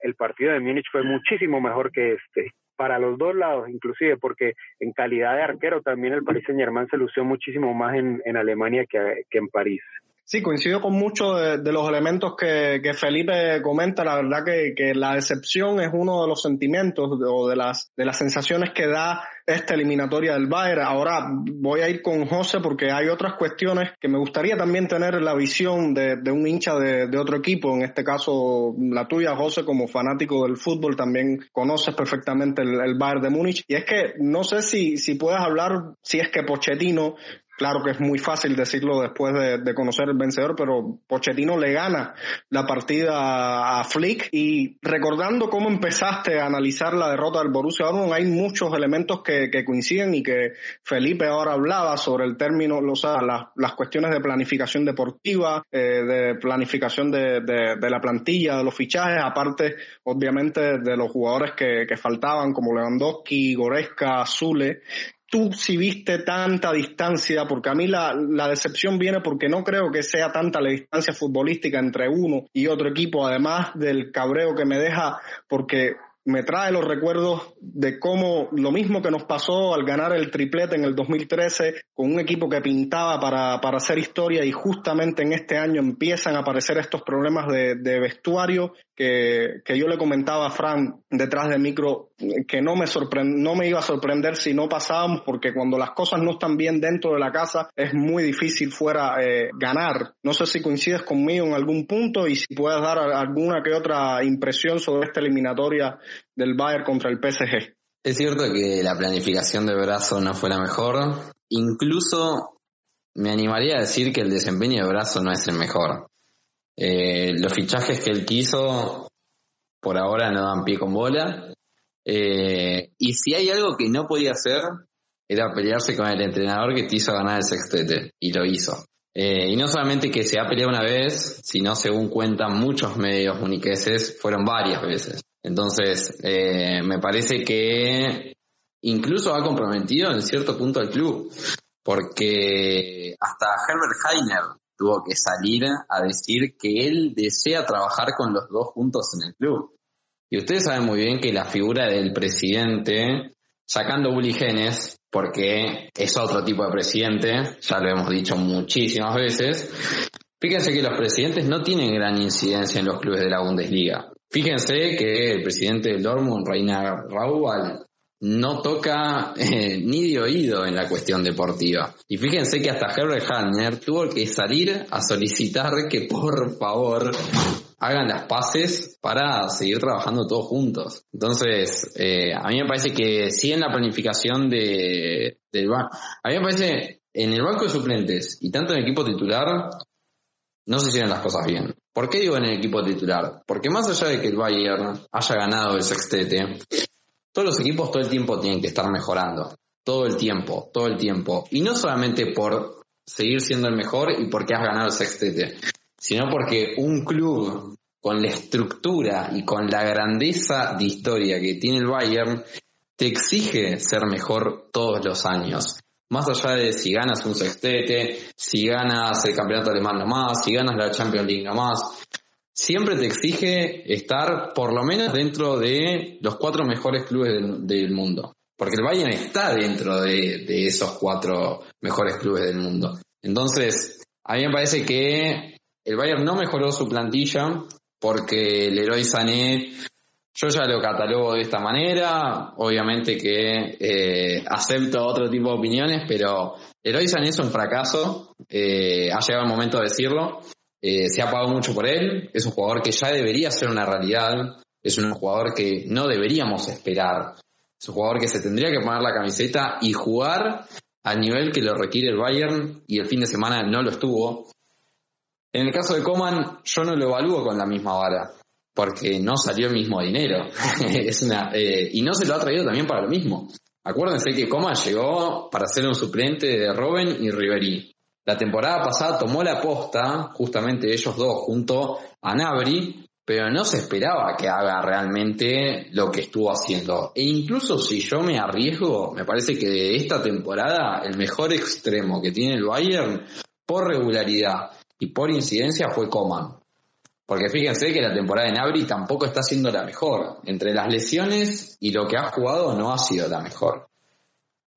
el partido de Múnich fue muchísimo mejor que este para los dos lados, inclusive, porque en calidad de arquero también el Paris Saint Germain se lució muchísimo más en, Alemania que en París. Sí, coincido con muchos de, los elementos que, que, Felipe comenta. La verdad que, que, la decepción es uno de los sentimientos o de las, de las sensaciones que da esta eliminatoria del Bayern. Ahora voy a ir con José porque hay otras cuestiones que me gustaría también tener la visión de, de un hincha de, de, otro equipo. En este caso, la tuya, José, como fanático del fútbol, también conoces perfectamente el, el Bayern de Múnich. Y es que no sé si, si puedes hablar, si es que Pochettino Claro que es muy fácil decirlo después de, conocer el vencedor, pero Pochettino le gana la partida a Flick. Y recordando cómo empezaste a analizar la derrota del Borussia Dortmund, hay muchos elementos que, coinciden y que Felipe ahora hablaba sobre el término, o sea, las, cuestiones de planificación deportiva, eh, de planificación de, la plantilla, de los fichajes, aparte obviamente de los jugadores que, que faltaban como Lewandowski, Goreska, Zule, tú si viste tanta distancia, porque a mí la, la, decepción viene porque no creo que sea tanta la distancia futbolística entre uno y otro equipo, además del cabreo que me deja, porque me trae los recuerdos de cómo lo mismo que nos pasó al ganar el triplete en el 2013 con un equipo que pintaba para, para hacer historia y justamente en este año empiezan a aparecer estos problemas de, de vestuario que, que, yo le comentaba a Fran detrás del micro que no me, no me iba a sorprender si no pasábamos porque cuando las cosas no están bien dentro de la casa es muy difícil fuera eh, ganar. No sé si coincides conmigo en algún punto y si puedes dar alguna que otra impresión sobre esta eliminatoria del Bayern contra el PSG. Es cierto que la planificación de Brazo no fue la mejor. Incluso me animaría a decir que el desempeño de Brazo no es el mejor. Eh, los fichajes que él quiso por ahora no dan pie con bola. Eh, y si hay algo que no podía hacer, era pelearse con el entrenador que te hizo ganar el sextete. Y lo hizo. Eh, y no solamente que se ha peleado una vez, sino según cuentan muchos medios muniqueses, fueron varias veces. Entonces, me parece que incluso ha comprometido en cierto punto al club. Porque hasta Herbert Heiner tuvo que salir a decir que él desea trabajar con los dos juntos en el club. Y ustedes saben muy bien que la figura del presidente, sacando Uli Genes, porque es otro tipo de presidente, ya lo hemos dicho muchísimas veces, fíjense que los presidentes no tienen gran incidencia en los clubes de la Bundesliga. Fíjense que el presidente del Dortmund, Reina Raúl, no toca eh, ni de oído en la cuestión deportiva. Y fíjense que hasta Herbert Hanner tuvo que salir a solicitar que por favor hagan las paces para seguir trabajando todos juntos. Entonces, eh, a mí me parece que sí en la planificación de, del banco, a mí me parece en el banco de suplentes y tanto en el equipo titular, no se hicieron las cosas bien. ¿Por qué digo en el equipo titular? Porque más allá de que el Bayern haya ganado el sextete, todos los equipos todo el tiempo tienen que estar mejorando. Todo el tiempo, todo el tiempo. Y no solamente por seguir siendo el mejor y porque has ganado el sextete, sino porque un club con la estructura y con la grandeza de historia que tiene el Bayern te exige ser mejor todos los años. más allá de si ganas un sextete, si ganas el campeonato alemán nomás, si ganas la Champions League nomás, siempre te exige estar por lo menos dentro de los cuatro mejores clubes del, mundo. Porque el Bayern está dentro de, esos cuatro mejores clubes del mundo. Entonces, a mí me parece que el Bayern no mejoró su plantilla porque el Leroy Sané yo ya lo catalogo de esta manera, obviamente que eh, acepto otro tipo de opiniones, pero Eloisan es un fracaso, eh, ha llegado el momento de decirlo, eh, se ha pagado mucho por él, es un jugador que ya debería ser una realidad, es un jugador que no deberíamos esperar, es un jugador que se tendría que poner la camiseta y jugar al nivel que lo requiere el Bayern y el fin de semana no lo estuvo. En el caso de Coman, yo no lo evalúo con la misma vara porque no salió el mismo dinero. eh, y no se lo ha traído también para lo mismo. Acuérdense que Coma llegó para ser un suplente de Robben y Ribery. La temporada pasada tomó la posta, justamente ellos dos, junto a Nabri, pero no se esperaba que haga realmente lo que estuvo haciendo. E incluso si yo me arriesgo, me parece que de esta temporada el mejor extremo que tiene el Bayern por regularidad y por incidencia fue Coman. Porque fíjense que la temporada de Nabri tampoco está siendo la mejor. Entre las lesiones y lo que ha jugado no ha sido la mejor.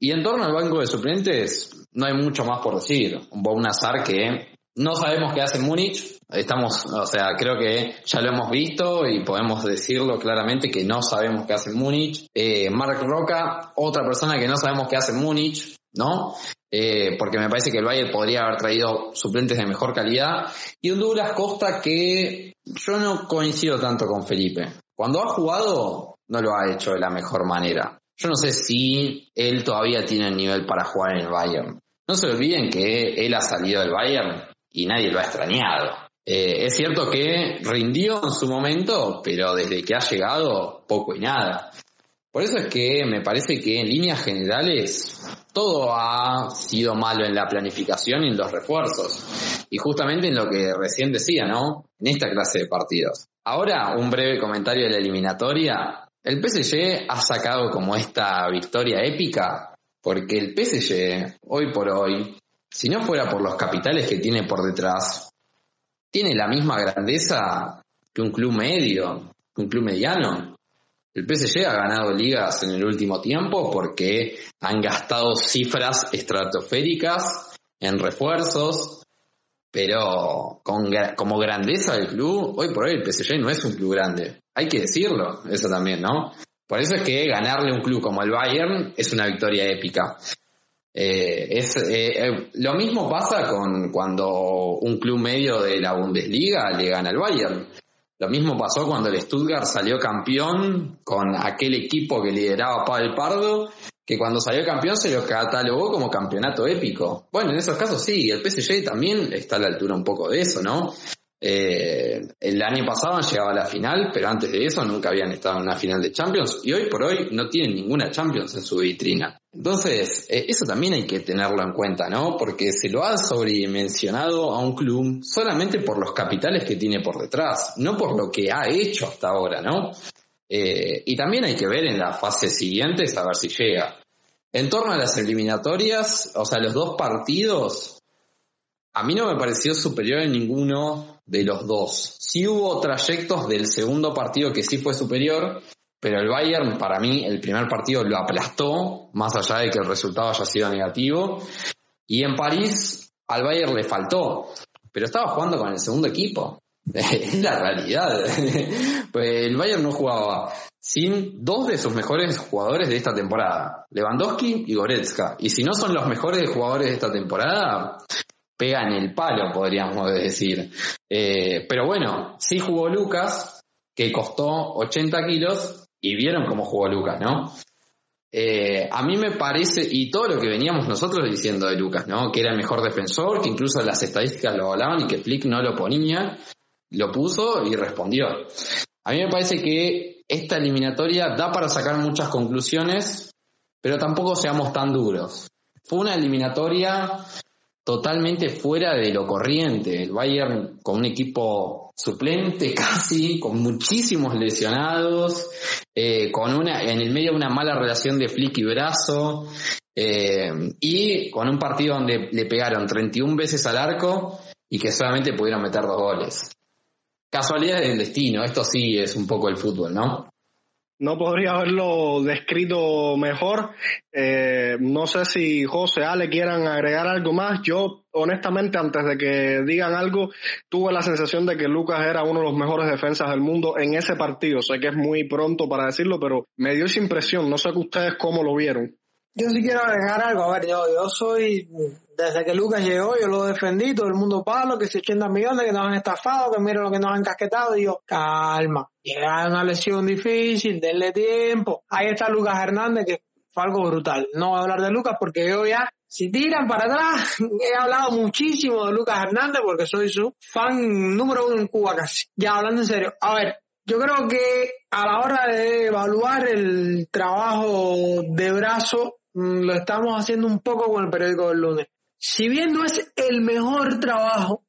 Y en torno al banco de suplentes, no hay mucho más por decir. Un azar que no sabemos qué hace Múnich. Estamos, o sea, creo que ya lo hemos visto y podemos decirlo claramente que no sabemos qué hace Múnich. Eh, Mark Roca, otra persona que no sabemos qué hace Múnich, ¿no? Eh, porque me parece que el Bayern podría haber traído suplentes de mejor calidad. Y un Douglas Costa que yo no coincido tanto con Felipe. Cuando ha jugado, no lo ha hecho de la mejor manera. Yo no sé si él todavía tiene el nivel para jugar en el Bayern. No se olviden que él ha salido del Bayern y nadie lo ha extrañado. Eh, es cierto que rindió en su momento, pero desde que ha llegado, poco y nada. Por eso es que me parece que en líneas generales todo ha sido malo en la planificación y en los refuerzos. Y justamente en lo que recién decía, ¿no? En esta clase de partidos. Ahora, un breve comentario de la eliminatoria. El PSG ha sacado como esta victoria épica porque el PSG, hoy por hoy, si no fuera por los capitales que tiene por detrás, tiene la misma grandeza que un club medio, que un club mediano. El PSG ha ganado ligas en el último tiempo porque han gastado cifras estratosféricas en refuerzos, pero con, como grandeza del club, hoy por hoy el PSG no es un club grande. Hay que decirlo, eso también, ¿no? Por eso es que ganarle un club como el Bayern es una victoria épica. Eh, es, eh, eh, lo mismo pasa con cuando un club medio de la Bundesliga le gana al Bayern. Lo mismo pasó cuando el Stuttgart salió campeón con aquel equipo que lideraba Pavel Pardo, que cuando salió campeón se lo catalogó como campeonato épico. Bueno, en esos casos sí, el PSG también está a la altura un poco de eso, ¿no? Eh, el año pasado han llegado a la final, pero antes de eso nunca habían estado en una final de Champions y hoy por hoy no tienen ninguna Champions en su vitrina. Entonces, eh, eso también hay que tenerlo en cuenta, ¿no? Porque se lo ha sobredimensionado a un club solamente por los capitales que tiene por detrás, no por lo que ha hecho hasta ahora, ¿no? Eh, y también hay que ver en la fase siguiente a ver si llega. En torno a las eliminatorias, o sea, los dos partidos, a mí no me pareció superior en ninguno de los dos. Sí hubo trayectos del segundo partido que sí fue superior, pero el Bayern para mí el primer partido lo aplastó, más allá de que el resultado haya sido negativo. Y en París al Bayern le faltó, pero estaba jugando con el segundo equipo. es la realidad. pues el Bayern no jugaba sin dos de sus mejores jugadores de esta temporada, Lewandowski y Goretzka. Y si no son los mejores jugadores de esta temporada, pega en el palo, podríamos decir. Eh, pero bueno, sí jugó Lucas, que costó 80 kilos, y vieron cómo jugó Lucas, ¿no? Eh, a mí me parece, y todo lo que veníamos nosotros diciendo de Lucas, ¿no? Que era el mejor defensor, que incluso las estadísticas lo hablaban y que Flick no lo ponía, lo puso y respondió. A mí me parece que esta eliminatoria da para sacar muchas conclusiones, pero tampoco seamos tan duros. Fue una eliminatoria totalmente fuera de lo corriente. El Bayern con un equipo suplente casi, con muchísimos lesionados, eh, con una, en el medio una mala relación de flick y brazo, eh, y con un partido donde le pegaron 31 veces al arco y que solamente pudieron meter dos goles. Casualidad del destino, esto sí es un poco el fútbol, ¿no? No podría haberlo descrito mejor. Eh, no sé si José Ale quieran agregar algo más. Yo, honestamente, antes de que digan algo, tuve la sensación de que Lucas era uno de los mejores defensas del mundo en ese partido. Sé que es muy pronto para decirlo, pero me dio esa impresión. No sé que ustedes cómo lo vieron. Yo sí quiero agregar algo. A ver, yo, yo soy, desde que Lucas llegó, yo lo defendí, todo el mundo palo, que si 80 millones, que nos han estafado, que miren lo que nos han casquetado. Y yo, calma, llega una lesión difícil, denle tiempo. Ahí está Lucas Hernández, que fue algo brutal. No voy a hablar de Lucas porque yo ya, si tiran para atrás, he hablado muchísimo de Lucas Hernández porque soy su fan número uno en Cuba casi. Ya hablando en serio. A ver, yo creo que a la hora de evaluar el trabajo de brazo, Mm, lo estamos haciendo un poco con el periódico del lunes. Si bien no es el mejor trabajo,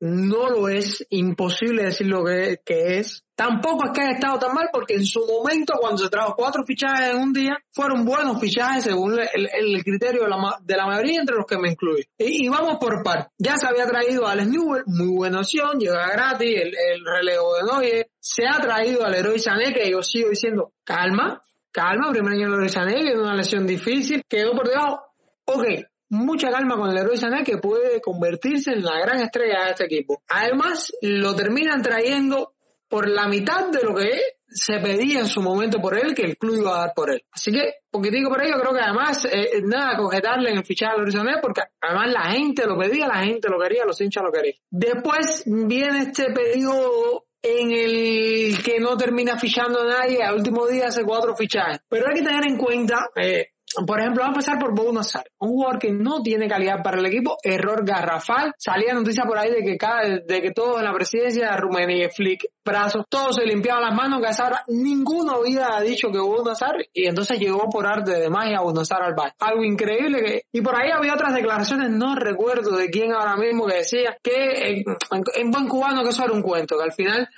no lo es, imposible decir lo que, es. Tampoco es que haya estado tan mal porque en su momento cuando se trajo cuatro fichajes en un día, fueron buenos fichajes según el, criterio de la, de la, mayoría entre los que me incluye. Y, vamos por par. Ya se había traído a Alex Newell, muy buena opción, llega gratis, el, el relevo de Noye. Se ha traído al héroe Sané, que yo sigo diciendo, calma, calma, primer año de Sané, que es una lesión difícil, quedó por debajo. Ok, mucha calma con héroe Sané que puede convertirse en la gran estrella de este equipo. Además, lo terminan trayendo por la mitad de lo que se pedía en su momento por él, que el club iba a dar por él. Así que, digo por ello, creo que además, eh, nada, cogetarle en el fichaje al Sané, porque además la gente lo pedía, la gente lo quería, los hinchas lo querían. Después viene este pedido en el que no termina fichando a nadie, al último día hace cuatro fichajes. Pero hay que tener en cuenta, eh, por ejemplo, vamos a empezar por Bob Nazar, un jugador que no tiene calidad para el equipo, error garrafal. Salía noticia por ahí de que cada, de que todos en la presidencia, Rummenigge, Flick, Brazos, todos se limpiaban las manos, que ahora ninguno había dicho que Bob Nazar, y entonces llegó por arte de magia Bob Nazar al bar. Algo increíble que, y por ahí había otras declaraciones, no recuerdo de quién ahora mismo, que decía que en, en buen cubano que eso era un cuento, que al final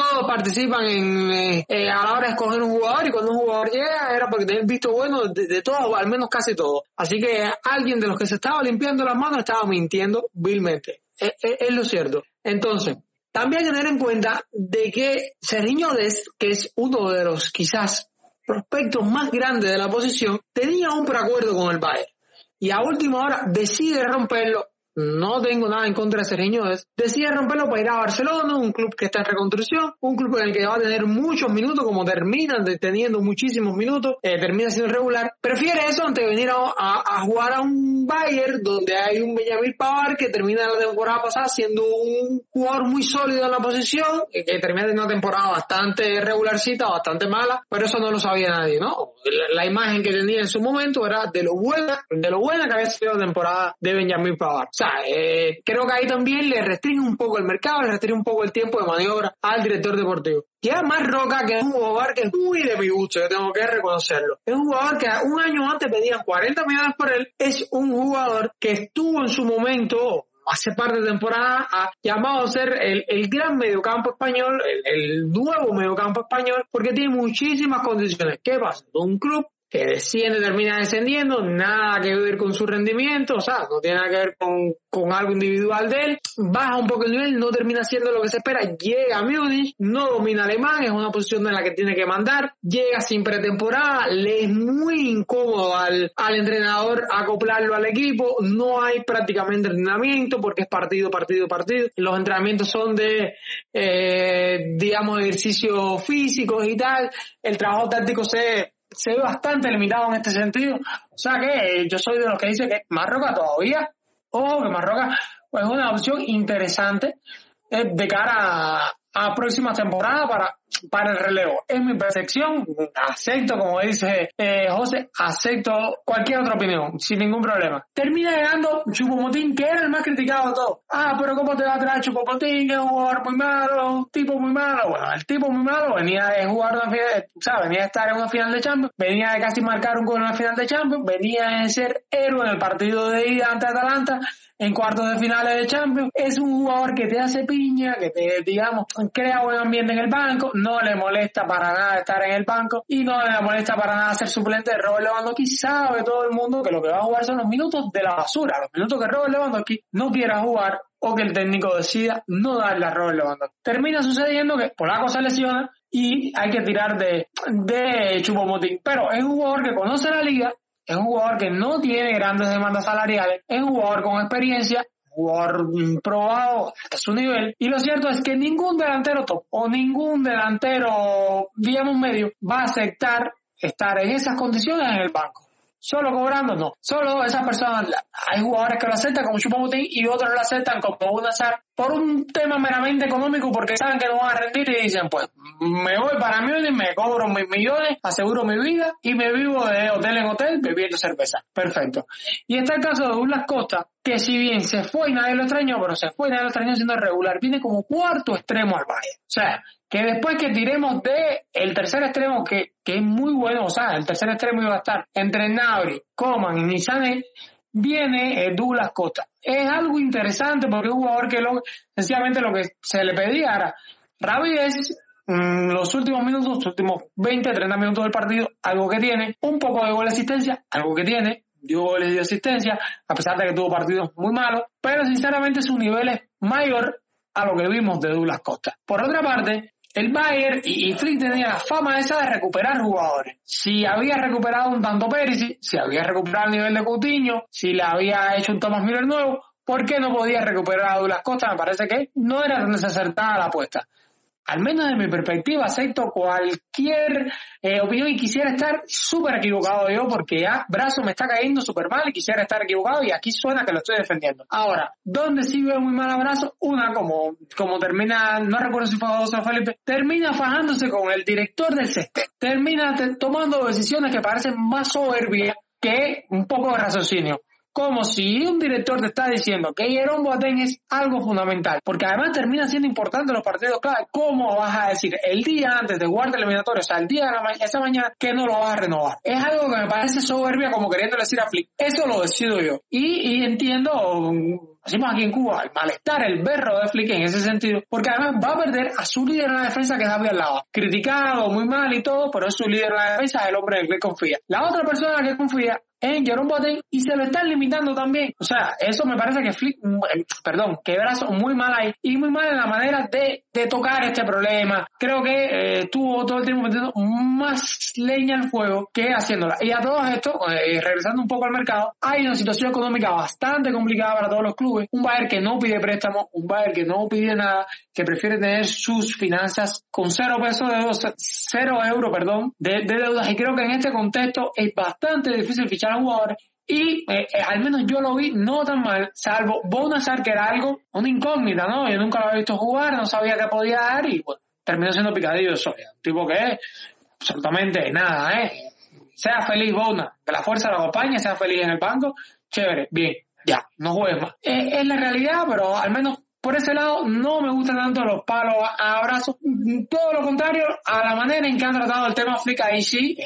todos participan en, eh, eh, a la hora de escoger un jugador y cuando un jugador llega era porque tenían visto bueno de, todos, al menos casi todos. Así que alguien de los que se estaba limpiando las manos estaba mintiendo vilmente. Es, es, lo cierto. Entonces, también tener en cuenta de que Sergiño Des, que es uno de los quizás prospectos más grandes de la posición, tenía un preacuerdo con el Bayern. Y a última hora decide romperlo no tengo nada en contra de Sergiño, decide romperlo para ir a Barcelona, un club que está en reconstrucción, un club en el que va a tener muchos minutos, como termina teniendo muchísimos minutos, eh, termina siendo regular. Prefiere eso antes de venir a, jugar a un Bayern donde hay un Benjamin Pavar que termina la temporada pasada siendo un jugador muy sólido en la posición, que termina de una temporada bastante regularcita, bastante mala, pero eso no lo sabía nadie, ¿no? La, imagen que tenía en su momento era de lo buena, de lo buena que había sido la temporada de Benjamin Pavar sea, eh, creo que ahí también le restringe un poco el mercado, le restringe un poco el tiempo de maniobra al director deportivo. Y además Roca, que es un jugador que es muy de mi gusto, yo tengo que reconocerlo. Es un jugador que un año antes pedían 40 millones por él. Es un jugador que estuvo en su momento hace par de temporada ha llamado a ser el, el gran mediocampo español, el, el, nuevo mediocampo español, porque tiene muchísimas condiciones. ¿Qué pasa? Un club que desciende, termina descendiendo, nada que ver con su rendimiento, o sea, no tiene nada que ver con, con algo individual de él, baja un poco el nivel, no termina siendo lo que se espera, llega a Múnich, no domina alemán, es una posición en la que tiene que mandar, llega sin pretemporada, le es muy incómodo al, al entrenador acoplarlo al equipo, no hay prácticamente entrenamiento porque es partido, partido, partido, los entrenamientos son de, eh, digamos, ejercicios físicos y tal, el trabajo táctico se se ve bastante limitado en este sentido. O sea que yo soy de los que dice que Marroca todavía, o que Marroca pues, es una opción interesante eh, de cara a, a próxima temporada para para el relevo. Es mi percepción, acepto, como dice eh, José, acepto cualquier otra opinión, sin ningún problema. Termina llegando Chupomotín, que era el más criticado de todos. Ah, pero ¿cómo te va a traer Chupomotín? Es un jugador muy malo, un tipo muy malo. Bueno, el tipo muy malo venía de jugar una final, o sea, venía de estar en una final de Champions, venía de casi marcar un gol en una final de Champions, venía de ser héroe en el partido de ida ante Atalanta, en cuartos de finales de Champions. Es un jugador que te hace piña, que te, digamos, crea buen ambiente en el banco, no le molesta para nada estar en el banco y no le molesta para nada ser suplente de Robert Lewandowski. Sabe todo el mundo que lo que va a jugar son los minutos de la basura, los minutos que Robert Lewandowski no quiera jugar o que el técnico decida no darle a Robert Lewandowski. Termina sucediendo que Polaco se lesiona y hay que tirar de, de Chupomotín. Pero es un jugador que conoce la liga, es un jugador que no tiene grandes demandas salariales, es un jugador con experiencia, jugador probado a su nivel. Y lo cierto es que ningún delantero top o ningún delantero, digamos, medio va a aceptar estar en esas condiciones en el banco. Solo cobrando, no. Solo esas personas, hay jugadores que lo aceptan como Chupamutín y otros lo aceptan como un azar por un tema meramente económico porque saben que no van a rendir y dicen, pues me voy para Múnich, me cobro mis millones, aseguro mi vida y me vivo de hotel en hotel bebiendo cerveza. Perfecto. Y está el caso de Douglas Costa, que si bien se fue y nadie lo extrañó, pero se fue y nadie lo extrañó siendo regular, viene como cuarto extremo al Bayern. O sea, que después que tiremos de el tercer extremo, que, que es muy bueno, o sea, el tercer extremo iba a estar entre Nabri, Coman y Nisane, viene eh, Douglas Costa. Es algo interesante porque es un jugador que lo, sencillamente lo que se le pedía era, Ravi es mm, los últimos minutos, los últimos 20, 30 minutos del partido, algo que tiene, un poco de gol de asistencia, algo que tiene, dio goles de asistencia, a pesar de que tuvo partidos muy malos, pero sinceramente su nivel es mayor a lo que vimos de Douglas Costa. Por otra parte, el Bayern y, Flick tenía la fama esa de recuperar jugadores. Si había recuperado un tanto Perisic, si había recuperado el nivel de Coutinho, si le había hecho un Thomas Miller nuevo, ¿por qué no podía recuperar a Douglas Costa? Me parece que no era tan desacertada la apuesta al menos de mi perspectiva, acepto cualquier eh, opinión y quisiera estar súper equivocado yo porque ya brazo me está cayendo súper mal y quisiera estar equivocado y aquí suena que lo estoy defendiendo. Ahora, ¿dónde sí veo muy mal abrazo? Una, como, como termina, no recuerdo si fue José Felipe, termina fajándose con el director del CESTE, termina tomando decisiones que parecen más soberbias que un poco de raciocinio como si un director te está diciendo que Jerome Boateng es algo fundamental, porque además termina siendo importante los partidos clave. ¿Cómo vas a decir el día antes de el eliminatorio, o sea, el día de la esa mañana, que no lo vas a renovar? Es algo que me parece soberbia, como queriendo decir a Flick. Eso lo decido yo. Y, y entiendo decimos aquí en Cuba, el malestar, el berro de Flick en ese sentido, porque además va a perder a su líder en la defensa que es Javier Lava. Criticado, muy mal y todo, pero es su líder en la defensa, el hombre en el que confía. La otra persona que confía en Jerome Boateng y se lo están limitando también. O sea, eso me parece que Flick, mm, eh, perdón, que Brazo muy mal ahí y muy mal en la manera de, de tocar este problema. Creo que eh, estuvo todo el tiempo metiendo más leña al fuego que haciéndola. Y a todo esto, eh, regresando un poco al mercado, hay una situación económica bastante complicada para todos los clubes. Un Bayern que no pide préstamo, un Bayern que no pide nada, que prefiere tener sus finanzas con cero pesos de cero euros, perdón, de, de deudas. Y creo que en este contexto es bastante difícil fichar jugador y eh, eh, al menos yo lo vi no tan mal, salvo Bonazar que era algo, una incógnita, ¿no? Yo nunca lo había visto jugar, no sabía qué podía dar y bueno, terminó siendo picadillo de soya. Tipo que es absolutamente nada, ¿eh? Sea feliz Bona, que la fuerza lo acompañe, sea feliz en el banco, chévere, bien, ya, no juegues más. es la realidad, pero al menos por ese lado no me gustan tanto los palos a abrazos, todo lo contrario a la manera en que han tratado el tema Flick ahí sí.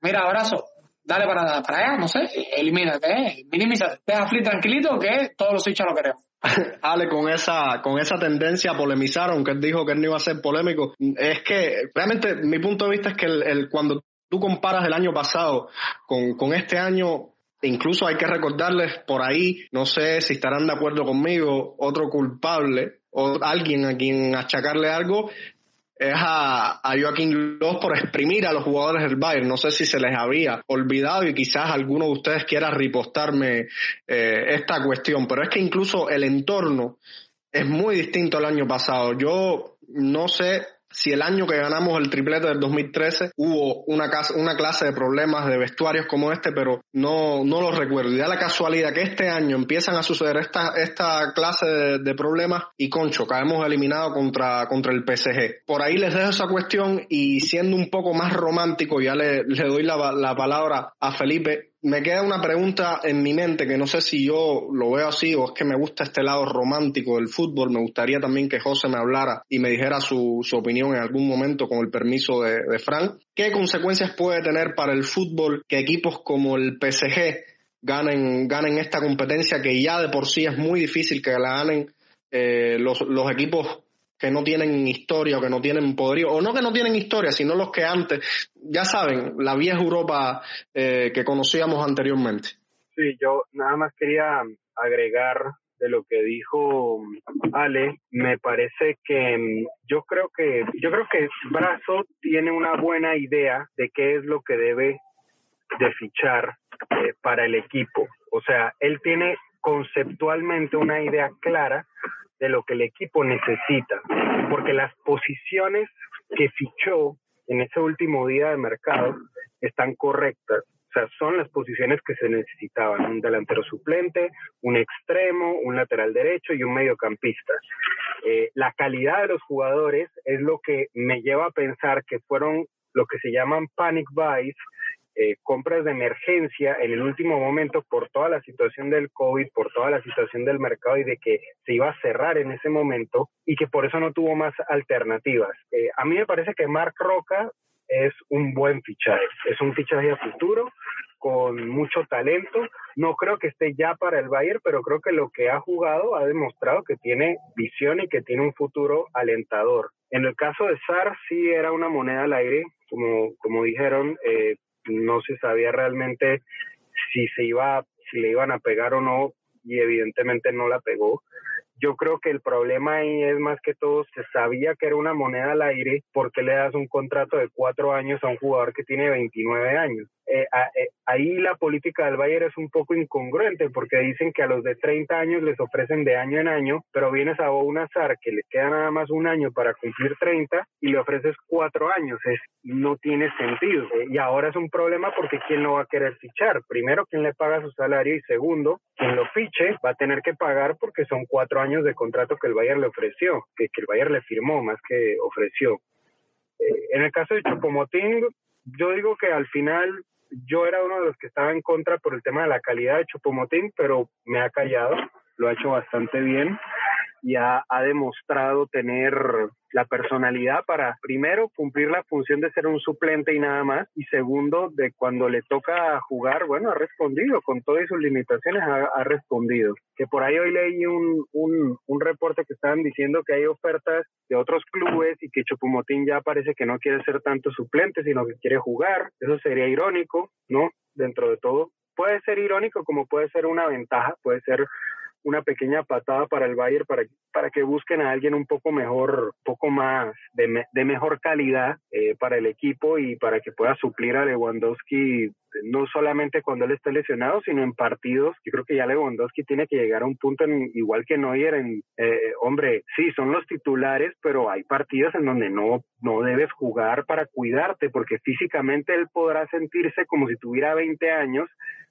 Mira, abrazo, dale para, para allá, no sé, elimínate, eh, minimízate, deja Flip tranquilito que todos los hinchas lo queremos. Ale, con esa, con esa tendencia a polemizar, aunque él dijo que él no iba a ser polémico, es que realmente mi punto de vista es que el, cuando tú comparas el año pasado con, con este año, incluso hay que recordarles por ahí, no sé si estarán de acuerdo conmigo, otro culpable o alguien a quien achacarle algo es a, a Joaquín López por exprimir a los jugadores del Bayern. No sé si se les había olvidado y quizás alguno de ustedes quiera ripostarme eh, esta cuestión, pero es que incluso el entorno es muy distinto al año pasado. Yo no sé si el año que ganamos el triplete del 2013 hubo una, una clase de problemas de vestuarios como este, pero no, no lo recuerdo. Y da la casualidad que este año empiezan a suceder esta, esta clase de, problemas y concho, caemos eliminados contra, contra el PSG. Por ahí les dejo esa cuestión y siendo un poco más romántico, ya le, le doy la, la palabra a Felipe me queda una pregunta en mi mente que no sé si yo lo veo así o es que me gusta este lado romántico del fútbol. Me gustaría también que José me hablara y me dijera su, su opinión en algún momento con el permiso de, de Frank. ¿Qué consecuencias puede tener para el fútbol que equipos como el PSG ganen, ganen esta competencia que ya de por sí es muy difícil que la ganen eh, los, los equipos que no tienen historia o que no tienen poderío, o no que no tienen historia, sino los que antes, ya saben, la vieja Europa eh, que conocíamos anteriormente. Sí, yo nada más quería agregar de lo que dijo Ale, me parece que mm, yo creo que yo creo que Brazo tiene una buena idea de qué es lo que debe de fichar eh, para el equipo. O sea, él tiene conceptualmente una idea clara de lo que el equipo necesita, porque las posiciones que fichó en ese último día de mercado están correctas. O sea, son las posiciones que se necesitaban, un delantero suplente, un extremo, un lateral derecho y un mediocampista. Eh, la calidad de los jugadores es lo que me lleva a pensar que fueron lo que se llaman panic buys eh, compras de emergencia en el último momento por toda la situación del COVID, por toda la situación del mercado y de que se iba a cerrar en ese momento y que por eso no tuvo más alternativas. Eh, a mí me parece que Marc Roca es un buen fichaje, es un fichaje a futuro con mucho talento. No creo que esté ya para el Bayern, pero creo que lo que ha jugado ha demostrado que tiene visión y que tiene un futuro alentador. En el caso de Sar, sí era una moneda al aire, como, como dijeron, eh, no se sabía realmente si se iba, si le iban a pegar o no, y evidentemente no la pegó. Yo creo que el problema ahí es más que todo, se sabía que era una moneda al aire, porque le das un contrato de cuatro años a un jugador que tiene 29 años? Eh, eh, ahí la política del Bayern es un poco incongruente porque dicen que a los de 30 años les ofrecen de año en año, pero vienes a un azar que le queda nada más un año para cumplir 30 y le ofreces cuatro años. Es, no tiene sentido. Eh, y ahora es un problema porque ¿quién lo va a querer fichar? Primero, ¿quién le paga su salario? Y segundo, quien lo fiche va a tener que pagar porque son cuatro años de contrato que el Bayern le ofreció, que, el Bayern le firmó más que ofreció. en el caso de Chopomoting, yo digo que al final yo era uno de los que estaba en contra por el tema de la calidad de Chupomotín, pero me ha callado, lo ha hecho bastante bien y ha, demostrado tener la personalidad para, primero, cumplir la función de ser un suplente y nada más, y segundo, de cuando le toca jugar, bueno, ha respondido, con todas sus limitaciones ha, respondido. Que por ahí hoy leí un, un, un, reporte que estaban diciendo que hay ofertas de otros clubes y que Chopumotín ya parece que no quiere ser tanto suplente, sino que quiere jugar. Eso sería irónico, ¿no? Dentro de todo. Puede ser irónico como puede ser una ventaja, puede ser una pequeña patada para el Bayern para, para que busquen a alguien un poco mejor, poco más de, de mejor calidad eh, para el equipo y para que pueda suplir a Lewandowski no solamente cuando él esté lesionado, sino en partidos. Yo creo que ya Lewandowski tiene que llegar a un punto en, igual que Neuer, en, eh, hombre, sí, son los titulares, pero hay partidos en donde no, no debes jugar para cuidarte, porque físicamente él podrá sentirse como si tuviera 20 años,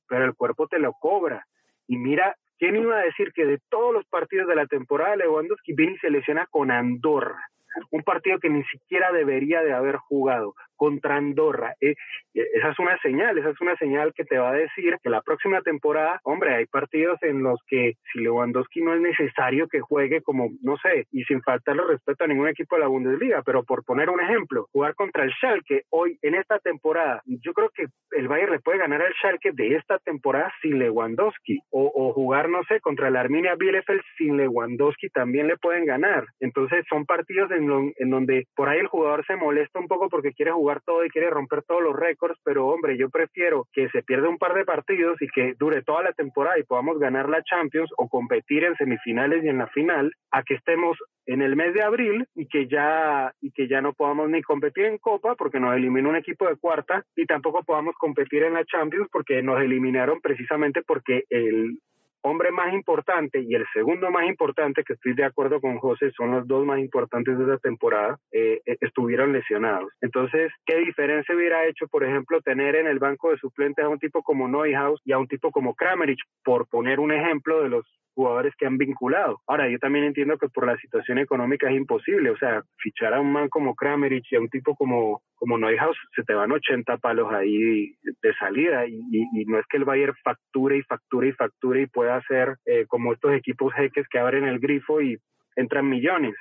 pero el cuerpo te lo cobra. Y mira ¿Quién iba a decir que de todos los partidos de la temporada Lewandowski viene y se lesiona con Andorra? un partido que ni siquiera debería de haber jugado contra Andorra. Esa es una señal, esa es una señal que te va a decir que la próxima temporada, hombre, hay partidos en los que si Lewandowski no es necesario que juegue como, no sé, y sin faltarle respeto a ningún equipo de la Bundesliga, pero por poner un ejemplo, jugar contra el Schalke hoy en esta temporada, yo creo que el Bayern le puede ganar al Schalke de esta temporada sin Lewandowski, o, o jugar, no sé, contra el Arminia Bielefeld sin Lewandowski también le pueden ganar. Entonces son partidos en en, donde por ahí el jugador se molesta un poco porque quiere jugar todo y quiere romper todos los récords, pero hombre, yo prefiero que se pierda un par de partidos y que dure toda la temporada y podamos ganar la Champions o competir en semifinales y en la final, a que estemos en el mes de abril y que ya y que ya no podamos ni competir en Copa porque nos eliminó un equipo de cuarta y tampoco podamos competir en la Champions porque nos eliminaron precisamente porque el hombre más importante y el segundo más importante, que estoy de acuerdo con José, son los dos más importantes de esa temporada, eh, eh, estuvieron lesionados. Entonces, ¿qué diferencia hubiera hecho, por ejemplo, tener en el banco de suplentes a un tipo como Neuhaus y a un tipo como Kramerich, por poner un ejemplo de los jugadores que han vinculado. Ahora, yo también entiendo que por la situación económica es imposible, o sea, fichar a un man como Kramerich y a un tipo como, como Neuhaus, se te van 80 palos ahí de salida y, no es que el Bayern facture y facture y facture y pueda hacer eh, como estos equipos jeques que abren el grifo y entran millones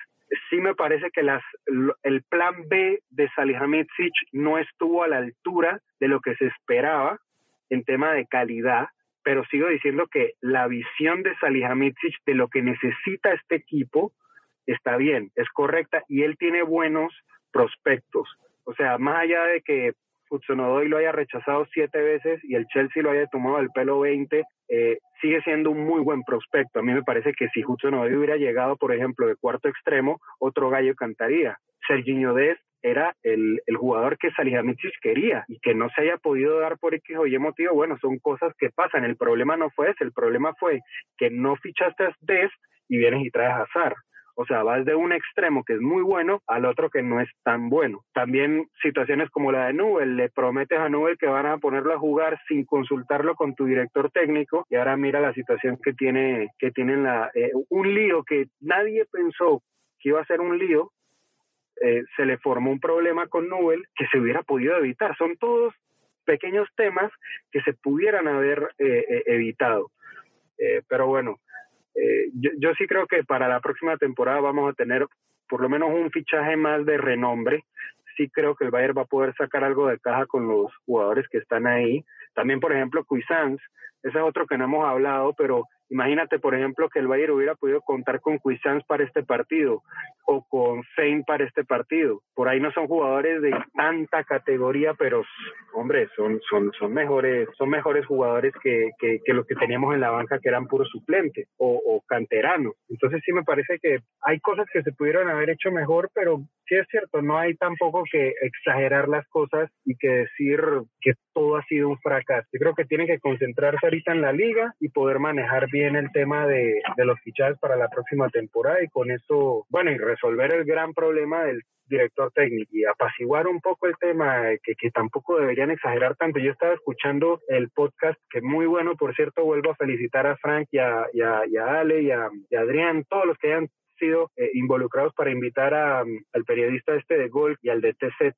sí me parece que las, el plan B de Salihamidzic no estuvo a la altura de lo que se esperaba en tema de calidad pero sigo diciendo que la visión de Salihamidzic de lo que necesita este equipo está bien, es correcta y él tiene buenos prospectos. O sea, más allá de que Hudson lo haya rechazado siete veces y el Chelsea lo haya tomado al pelo 20, eh, sigue siendo un muy buen prospecto. A mí me parece que si Hudson hubiera llegado, por ejemplo, de cuarto extremo, otro gallo cantaría. Serginho Dest era el, el jugador que Salihamidzic quería y que no se haya podido dar por X o Y motivo, bueno, son cosas que pasan. El problema no fue ese, el problema fue que no fichaste a Dest y vienes y traes a Azar. O sea, vas de un extremo que es muy bueno al otro que no es tan bueno. También situaciones como la de Nubel, le prometes a Nubel que van a ponerlo a jugar sin consultarlo con tu director técnico y ahora mira la situación que tiene que tienen la eh, un lío que nadie pensó que iba a ser un lío eh, se le formó un problema con Nubel que se hubiera podido evitar. Son todos pequeños temas que se pudieran haber eh, eh, evitado. pero bueno, yo, yo sí creo que para la próxima temporada vamos a tener por lo menos un fichaje más de renombre. Sí creo que el Bayern va a poder sacar algo de caja con los jugadores que están ahí. También, por ejemplo, Cuisance, ese es otro que no hemos hablado, pero Imagínate, por ejemplo, que el Bayern hubiera podido contar con Cuisance para este partido o con Fein para este partido. Por ahí no son jugadores de tanta categoría, pero hombre, son son son mejores son mejores jugadores que, que, los que teníamos en la banca que eran puro suplente o, o canteranos. Entonces sí me parece que hay cosas que se pudieron haber hecho mejor, pero sí es cierto, no hay tampoco que exagerar las cosas y que decir que todo ha sido un fracaso. Yo creo que tienen que concentrarse ahorita en la liga y poder manejar bien en el tema de, los fichajes para la próxima temporada y con eso, bueno, y resolver el gran problema del director técnico y apaciguar un poco el tema, que, que tampoco deberían exagerar tanto. Yo estaba escuchando el podcast, que muy bueno, por cierto, vuelvo a felicitar a Frank y a, y a, Ale y a, Adrián, todos los que hayan sido eh, involucrados para invitar a, al periodista este de Gol y al de TZ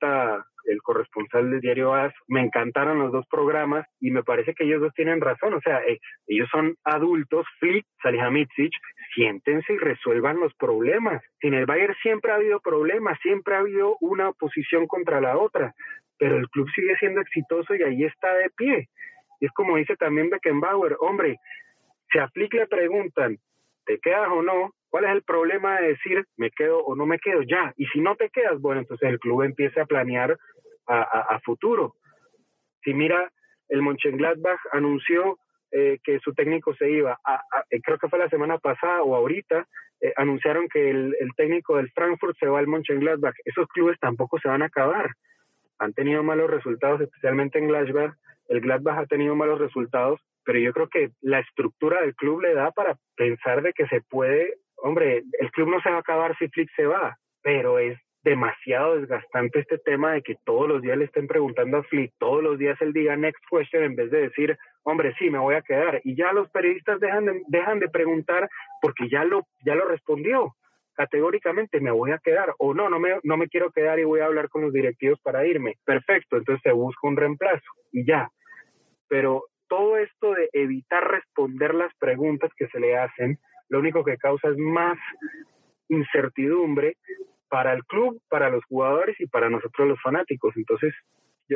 el corresponsal del diario AS, me encantaron los dos programas y me parece que ellos dos tienen razón, o sea, eh, ellos son adultos, Flick, Salihamidzic, siéntense y resuelvan los problemas. En el Bayern siempre ha habido problemas, siempre ha habido una oposición contra la otra, pero el club sigue siendo exitoso y ahí está de pie. Y es como dice también Beckenbauer, hombre, si a Flick le preguntan, ¿te quedas o no? ¿Cuál es el problema de decir me quedo o no me quedo ya? Y si no te quedas, bueno, entonces el club empieza a planear a, futuro. Si mira, el Mönchengladbach anunció eh, que su técnico se iba, a, eh, creo que fue la semana pasada o ahorita, eh, anunciaron que el, técnico del Frankfurt se va al Mönchengladbach. Esos clubes tampoco se van a acabar. Han tenido malos resultados, especialmente en Gladbach. El Gladbach ha tenido malos resultados, pero yo creo que la estructura del club le da para pensar de que se puede, hombre, el club no se va a acabar si Flick se va, pero es demasiado desgastante este tema de que todos los días le estén preguntando a Flick, todos los días él diga next question en vez de decir, hombre, sí, me voy a quedar. Y ya los periodistas dejan de, dejan de preguntar porque ya lo, ya lo respondió categóricamente, me voy a quedar o no, no me, no me quiero quedar y voy a hablar con los directivos para irme. Perfecto, entonces se busca un reemplazo y ya. Pero todo esto de evitar responder las preguntas que se le hacen, lo único que causa es más incertidumbre para el club, para los jugadores y para nosotros los fanáticos. Entonces,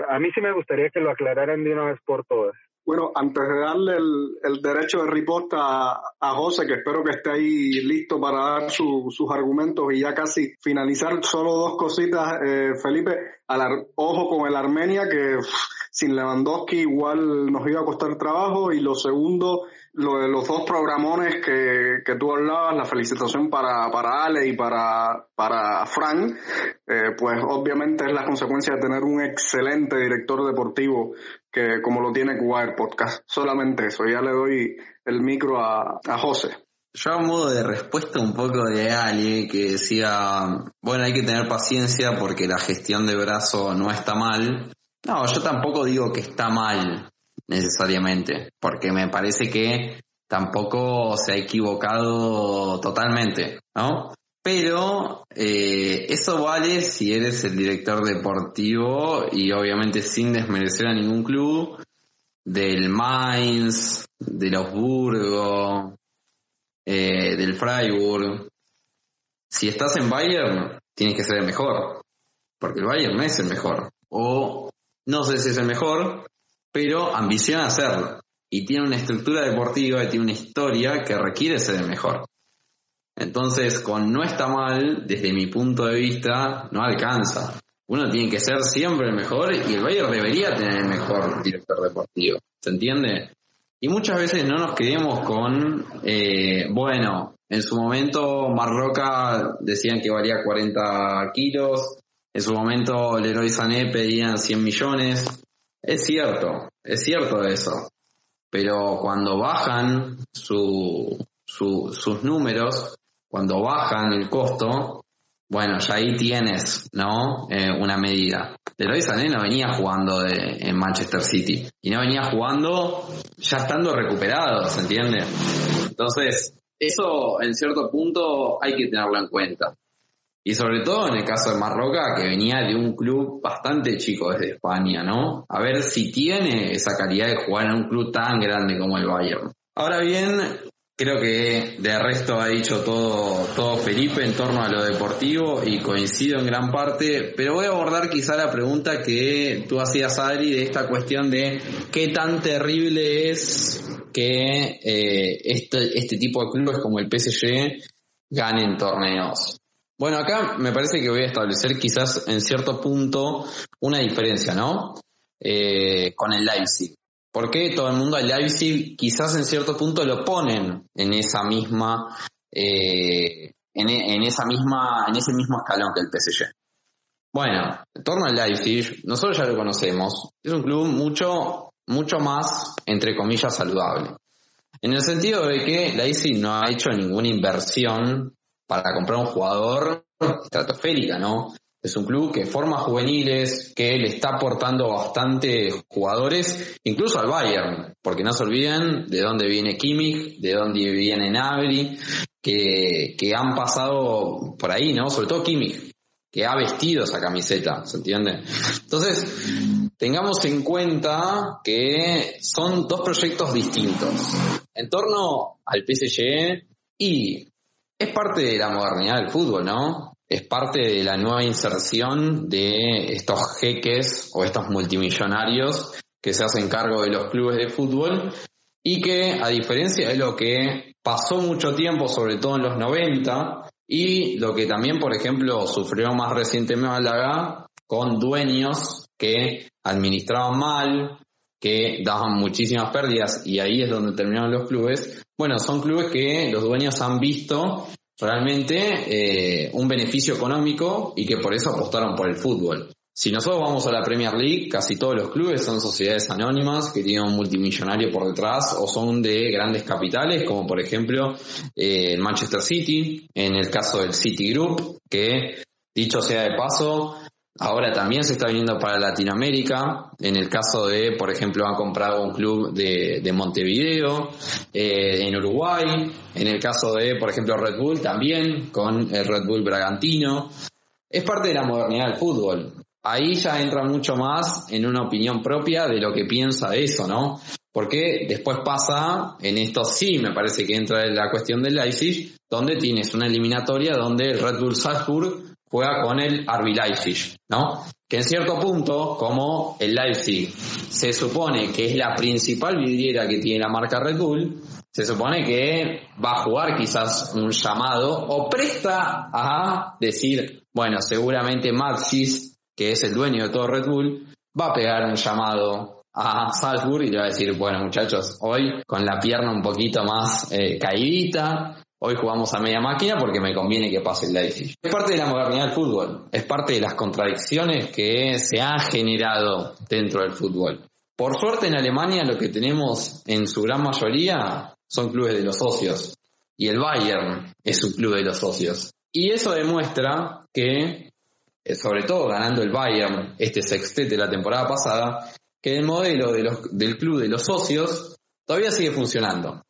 a mí sí me gustaría que lo aclararan de una vez por todas. Bueno, antes de darle el, derecho de riposta a, José, que espero que esté ahí listo para dar sus argumentos y ya casi finalizar, solo dos cositas, eh, Felipe, al, ojo con el Armenia, que sin Lewandowski igual nos iba a costar trabajo, y lo segundo, lo de los dos programones que, que tú hablabas, la felicitación para, para Ale y para, para eh, pues obviamente es la consecuencia de tener un excelente director deportivo que como lo tiene Cuba Podcast. Solamente eso, ya le doy el micro a, a José. Yo a modo de respuesta un poco de Ali que decía, bueno, hay que tener paciencia porque la gestión de brazo no está mal. No, yo tampoco digo que está mal necesariamente, porque me parece que tampoco se ha equivocado totalmente, ¿no? Pero eh, eso vale si eres el director deportivo y obviamente sin desmerecer a ningún club del Mainz, del Augsburgo, eh, del Freiburg. Si estás en Bayern, tienes que ser el mejor, porque el Bayern no es el mejor. O no sé si es el mejor, pero ambiciona hacerlo. Y tiene una estructura deportiva y tiene una historia que requiere ser el mejor. Entonces, con no está mal, desde mi punto de vista, no alcanza. Uno tiene que ser siempre el mejor y el Bayern debería tener el mejor director deportivo. ¿Se entiende? Y muchas veces no nos quedemos con, eh, bueno, en su momento Marroca decían que valía 40 kilos, en su momento Leroy Sané pedían 100 millones, es cierto, es cierto eso. Pero cuando bajan su, sus números, cuando bajan el costo, bueno, ya ahí tienes, ¿no? Eh, una medida. Leroy Sané no venía jugando de, en Manchester City y no venía jugando ya estando recuperado, ¿se entiende? Entonces, eso en cierto punto hay que tenerlo en cuenta. Y sobre todo en el caso de Marroca, que venía de un club bastante chico desde España, ¿no? A ver si tiene esa calidad de jugar en un club tan grande como el Bayern. Ahora bien, creo que de resto ha dicho todo, todo Felipe en torno a lo deportivo y coincido en gran parte, pero voy a abordar quizá la pregunta que tú hacías, Adri, de esta cuestión de qué tan terrible es que eh, este, este tipo de clubes como el PSG ganen torneos. Bueno, acá me parece que voy a establecer quizás en cierto punto una diferencia, ¿no? Eh, con el Leipzig. ¿Por qué todo el mundo al Leipzig quizás en cierto punto lo ponen en esa misma, eh, en, esa misma, en ese mismo escalón que el PSG? Bueno, en torno al Leipzig, nosotros ya lo conocemos, es un club mucho, mucho más, entre comillas, saludable. En el sentido de que Leipzig no ha hecho ninguna inversión para comprar un jugador estratosférica, ¿no? Es un club que forma juveniles, que le está aportando bastante jugadores, incluso al Bayern, porque no se olviden de dónde viene Kimmich, de dónde viene Nabri, que, que han pasado por ahí, ¿no? Sobre todo Kimmich, que ha vestido esa camiseta, ¿se entiende? Entonces, tengamos en cuenta que son dos proyectos distintos. En torno al PSG y es parte de la modernidad del fútbol, ¿no? Es parte de la nueva inserción de estos jeques o estos multimillonarios que se hacen cargo de los clubes de fútbol y que a diferencia de lo que pasó mucho tiempo, sobre todo en los 90, y lo que también, por ejemplo, sufrió más recientemente Málaga, con dueños que administraban mal, que daban muchísimas pérdidas y ahí es donde terminaron los clubes. Bueno, son clubes que los dueños han visto realmente eh, un beneficio económico y que por eso apostaron por el fútbol. Si nosotros vamos a la Premier League, casi todos los clubes son sociedades anónimas que tienen un multimillonario por detrás o son de grandes capitales, como por ejemplo eh, Manchester City, en el caso del City Group, que dicho sea de paso, Ahora también se está viniendo para Latinoamérica. En el caso de, por ejemplo, han comprado un club de, Montevideo, eh, en Uruguay. En el caso de, por ejemplo, Red Bull también, con el Red Bull Bragantino. Es parte de la modernidad del fútbol. Ahí ya entra mucho más en una opinión propia de lo que piensa de eso, ¿no? Porque después pasa, en esto sí me parece que entra en la cuestión del Leipzig, donde tienes una eliminatoria donde el Red Bull Salzburg juega con el RB Leipzig, ¿no? Que en cierto punto, como el Leipzig se supone que es la principal vidriera que tiene la marca Red Bull, se supone que va a jugar quizás un llamado o presta a decir, bueno, seguramente Maxis, que es el dueño de todo Red Bull, va a pegar un llamado a Salzburg y le va a decir, bueno muchachos, hoy con la pierna un poquito más eh, caídita, hoy jugamos a media máquina porque me conviene que pase el Leipzig. Es parte de la modernidad del fútbol, es parte de las contradicciones que se han generado dentro del fútbol. Por suerte en Alemania lo que tenemos en su gran mayoría son clubes de los socios y el Bayern es un club de los socios. Y eso demuestra que, eh, sobre todo ganando el Bayern este sextete la temporada pasada, que el modelo del club de los socios todavía sigue funcionando.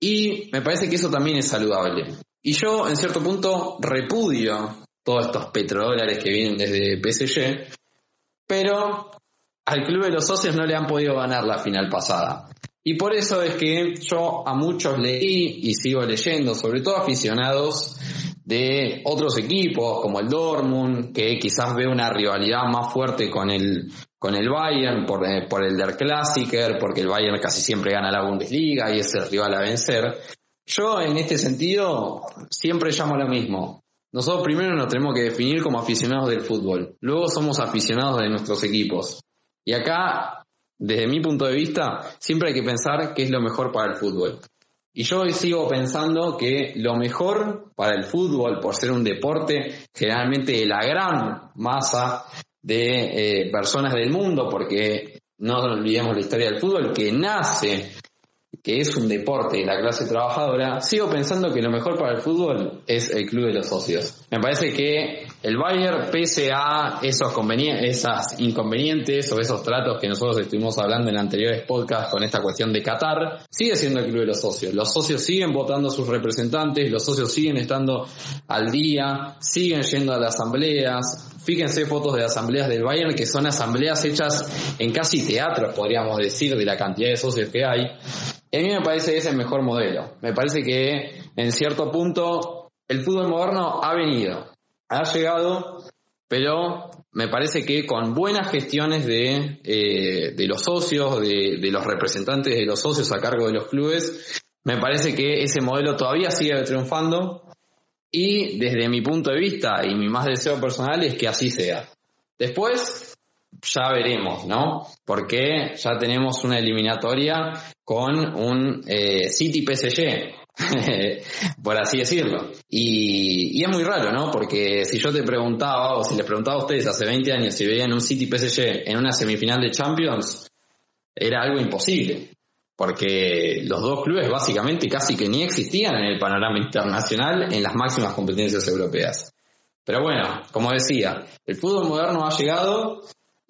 Y me parece que eso también es saludable. Y yo, en cierto punto, repudio todos estos petrodólares que vienen desde PSG, pero al club de los socios no le han podido ganar la final pasada. Y por eso es que yo a muchos leí y sigo leyendo, sobre todo aficionados de otros equipos como el Dortmund, que quizás ve una rivalidad más fuerte con el, con el Bayern por, eh, por el Der Klassiker, porque el Bayern casi siempre gana la Bundesliga y es el rival a vencer. Yo en este sentido siempre llamo lo mismo. Nosotros primero nos tenemos que definir como aficionados del fútbol, luego somos aficionados de nuestros equipos. Y acá, desde mi punto de vista, siempre hay que pensar qué es lo mejor para el fútbol. Y yo sigo pensando que lo mejor para el fútbol, por ser un deporte generalmente de la gran masa de eh, personas del mundo, porque no olvidemos la historia del fútbol, que nace, que es un deporte de la clase trabajadora, sigo pensando que lo mejor para el fútbol es el club de los socios. Me parece que el Bayern, pese a esos, esas inconvenientes o esos tratos que nosotros estuvimos hablando en anteriores podcasts con esta cuestión de Qatar, sigue siendo el club de los socios. Los socios siguen votando a sus representantes, los socios siguen estando al día, siguen yendo a las asambleas. Fíjense fotos de asambleas del Bayern que son asambleas hechas en casi teatros, podríamos decir, de la cantidad de socios que hay. a mí me parece que es el mejor modelo. Me parece que en cierto punto el fútbol moderno ha venido ha llegado, pero me parece que con buenas gestiones de, eh, de los socios, de, los representantes de los socios a cargo de los clubes, me parece que ese modelo todavía sigue triunfando y desde mi punto de vista y mi más deseo personal es que así sea. Después ya veremos, ¿no? Porque ya tenemos una eliminatoria con un eh, City PSG por así decirlo. Y, es muy raro, ¿no? Porque si yo te preguntaba, o si les preguntaba a ustedes hace 20 años si veían un City PSG en una semifinal de Champions, era algo imposible. Porque los dos clubes básicamente casi que ni existían en el panorama internacional en las máximas competencias europeas. Pero bueno, como decía, el fútbol moderno ha llegado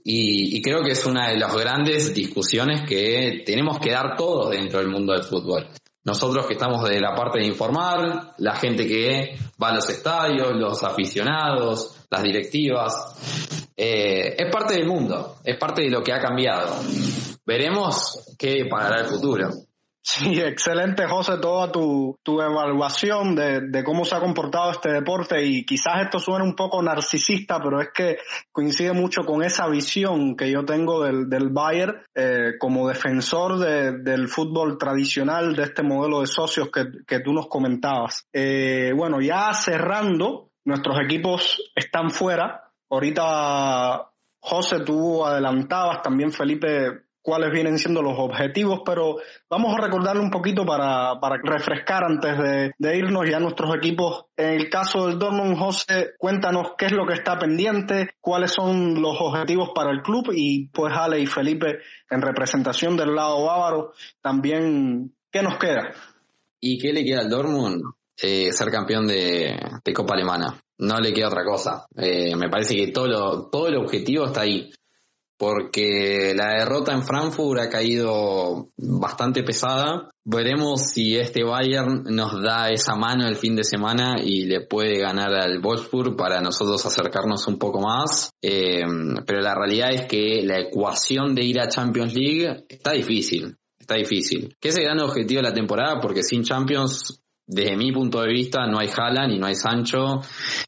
y, creo que es una de las grandes discusiones que tenemos que dar todos dentro del mundo del fútbol nosotros que estamos de la parte de informar, la gente que va a los estadios, los aficionados, las directivas. Eh, es parte del mundo, es parte de lo que ha cambiado. Veremos qué pagará el futuro. Sí, excelente, José, toda tu, tu evaluación de, de, cómo se ha comportado este deporte y quizás esto suene un poco narcisista, pero es que coincide mucho con esa visión que yo tengo del, del Bayern eh, como defensor de, del fútbol tradicional, de este modelo de socios que, que tú nos comentabas. Eh, bueno, ya cerrando, nuestros equipos están fuera. Ahorita, José, tú adelantabas, también Felipe cuáles vienen siendo los objetivos, pero vamos a recordarle un poquito para, para refrescar antes de, de, irnos ya a nuestros equipos. En el caso del Dortmund, José, cuéntanos qué es lo que está pendiente, cuáles son los objetivos para el club y pues Ale y Felipe en representación del lado bávaro también, ¿qué nos queda? ¿Y qué le queda al Dortmund? Eh, ser campeón de, Copa Alemana. No le queda otra cosa. Eh, me parece que todo, todo el objetivo está ahí porque la derrota en Frankfurt ha caído bastante pesada. Veremos si este Bayern nos da esa mano el fin de semana y le puede ganar al Wolfsburg para nosotros acercarnos un poco más. Eh, pero la realidad es que la ecuación de ir a Champions League está difícil. Está difícil. Que es el gran objetivo de la temporada porque sin Champions desde mi punto de vista no hay Haaland y no hay Sancho